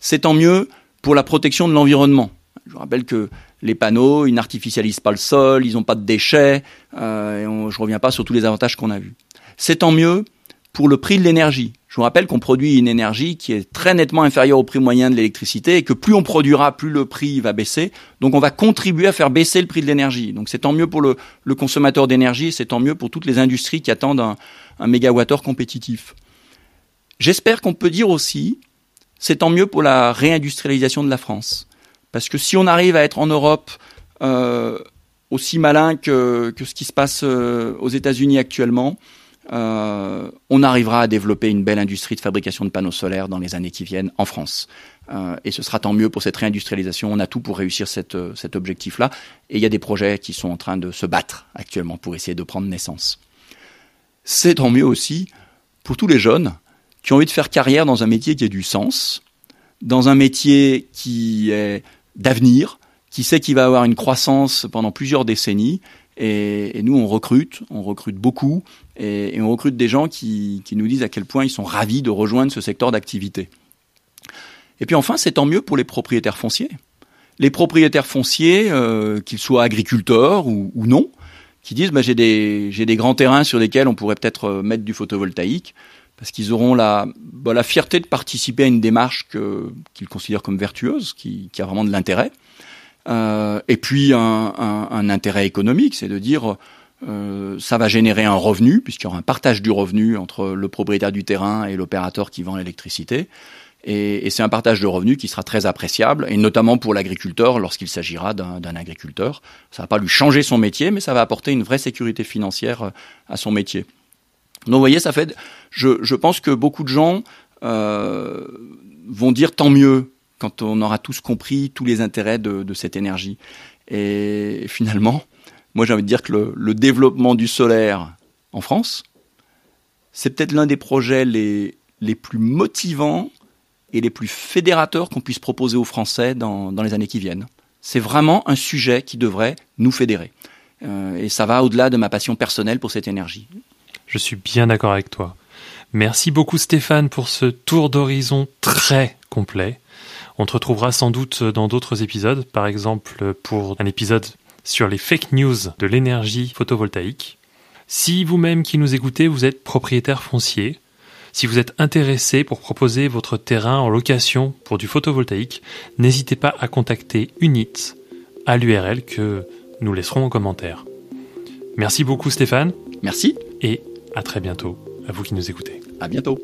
C'est tant mieux pour la protection de l'environnement. Je vous rappelle que les panneaux, ils n'artificialisent pas le sol, ils n'ont pas de déchets, euh, je ne reviens pas sur tous les avantages qu'on a vus. C'est tant mieux pour le prix de l'énergie. Je vous rappelle qu'on produit une énergie qui est très nettement inférieure au prix moyen de l'électricité et que plus on produira, plus le prix va baisser. Donc on va contribuer à faire baisser le prix de l'énergie. Donc c'est tant mieux pour le, consommateur d'énergie, c'est tant mieux pour toutes les industries qui attendent un, un mégawattheure compétitif. J'espère qu'on peut dire aussi, c'est tant mieux pour la réindustrialisation de la France. Parce que si on arrive à être en Europe euh, aussi malin que, que, ce qui se passe euh, aux États-Unis actuellement, euh, on arrivera à développer une belle industrie de fabrication de panneaux solaires dans les années qui viennent en France. Euh, et ce sera tant mieux pour cette réindustrialisation. On a tout pour réussir euh, cet objectif-là. Et il y a des projets qui sont en train de se battre actuellement pour essayer de prendre naissance. C'est tant mieux aussi pour tous les jeunes qui ont envie de faire carrière dans un métier qui a du sens, dans un métier qui est d'avenir, qui sait qu'il va avoir une croissance pendant plusieurs décennies. Et, nous, on recrute, on recrute beaucoup, et, on recrute des gens qui, nous disent à quel point ils sont ravis de rejoindre ce secteur d'activité. Et puis enfin, c'est tant mieux pour les propriétaires fonciers. Les propriétaires fonciers, euh, qu'ils soient agriculteurs ou, non, qui disent bah, j'ai des, grands terrains sur lesquels on pourrait peut-être euh, mettre du photovoltaïque parce qu'ils auront la, bah, fierté de participer à une démarche qu'ils considèrent comme vertueuse, qui a vraiment de l'intérêt. Euh, et puis un, intérêt économique, c'est de dire euh, ça va générer un revenu, puisqu'il y aura un partage du revenu entre le propriétaire du terrain et l'opérateur qui vend l'électricité. Et, c'est un partage de revenus qui sera très appréciable, et notamment pour l'agriculteur lorsqu'il s'agira d'un agriculteur. Ça va pas lui changer son métier, mais ça va apporter une vraie sécurité financière euh, à son métier. Donc vous voyez, ça fait. Je, je pense que beaucoup de gens euh, vont dire tant mieux quand on aura tous compris tous les intérêts de, cette énergie. Et finalement, moi j'ai envie de dire que le, développement du solaire en France, c'est peut-être l'un des projets les, plus motivants et les plus fédérateurs qu'on puisse proposer aux Français dans, dans les années qui viennent. C'est vraiment un sujet qui devrait nous fédérer. Euh, et ça va au-delà de ma passion personnelle pour cette énergie. Je suis bien d'accord avec toi. Merci beaucoup Stéphane pour ce tour d'horizon très complet. On te retrouvera sans doute dans d'autres épisodes, par exemple pour un épisode sur les fake news de l'énergie photovoltaïque. Si vous-même qui nous écoutez, vous êtes propriétaire foncier, si vous êtes intéressé pour proposer votre terrain en location pour du photovoltaïque, n'hésitez pas à contacter Unit à l'URL que nous laisserons en commentaire. Merci beaucoup Stéphane. Merci. Et à très bientôt, à vous qui nous écoutez. À bientôt.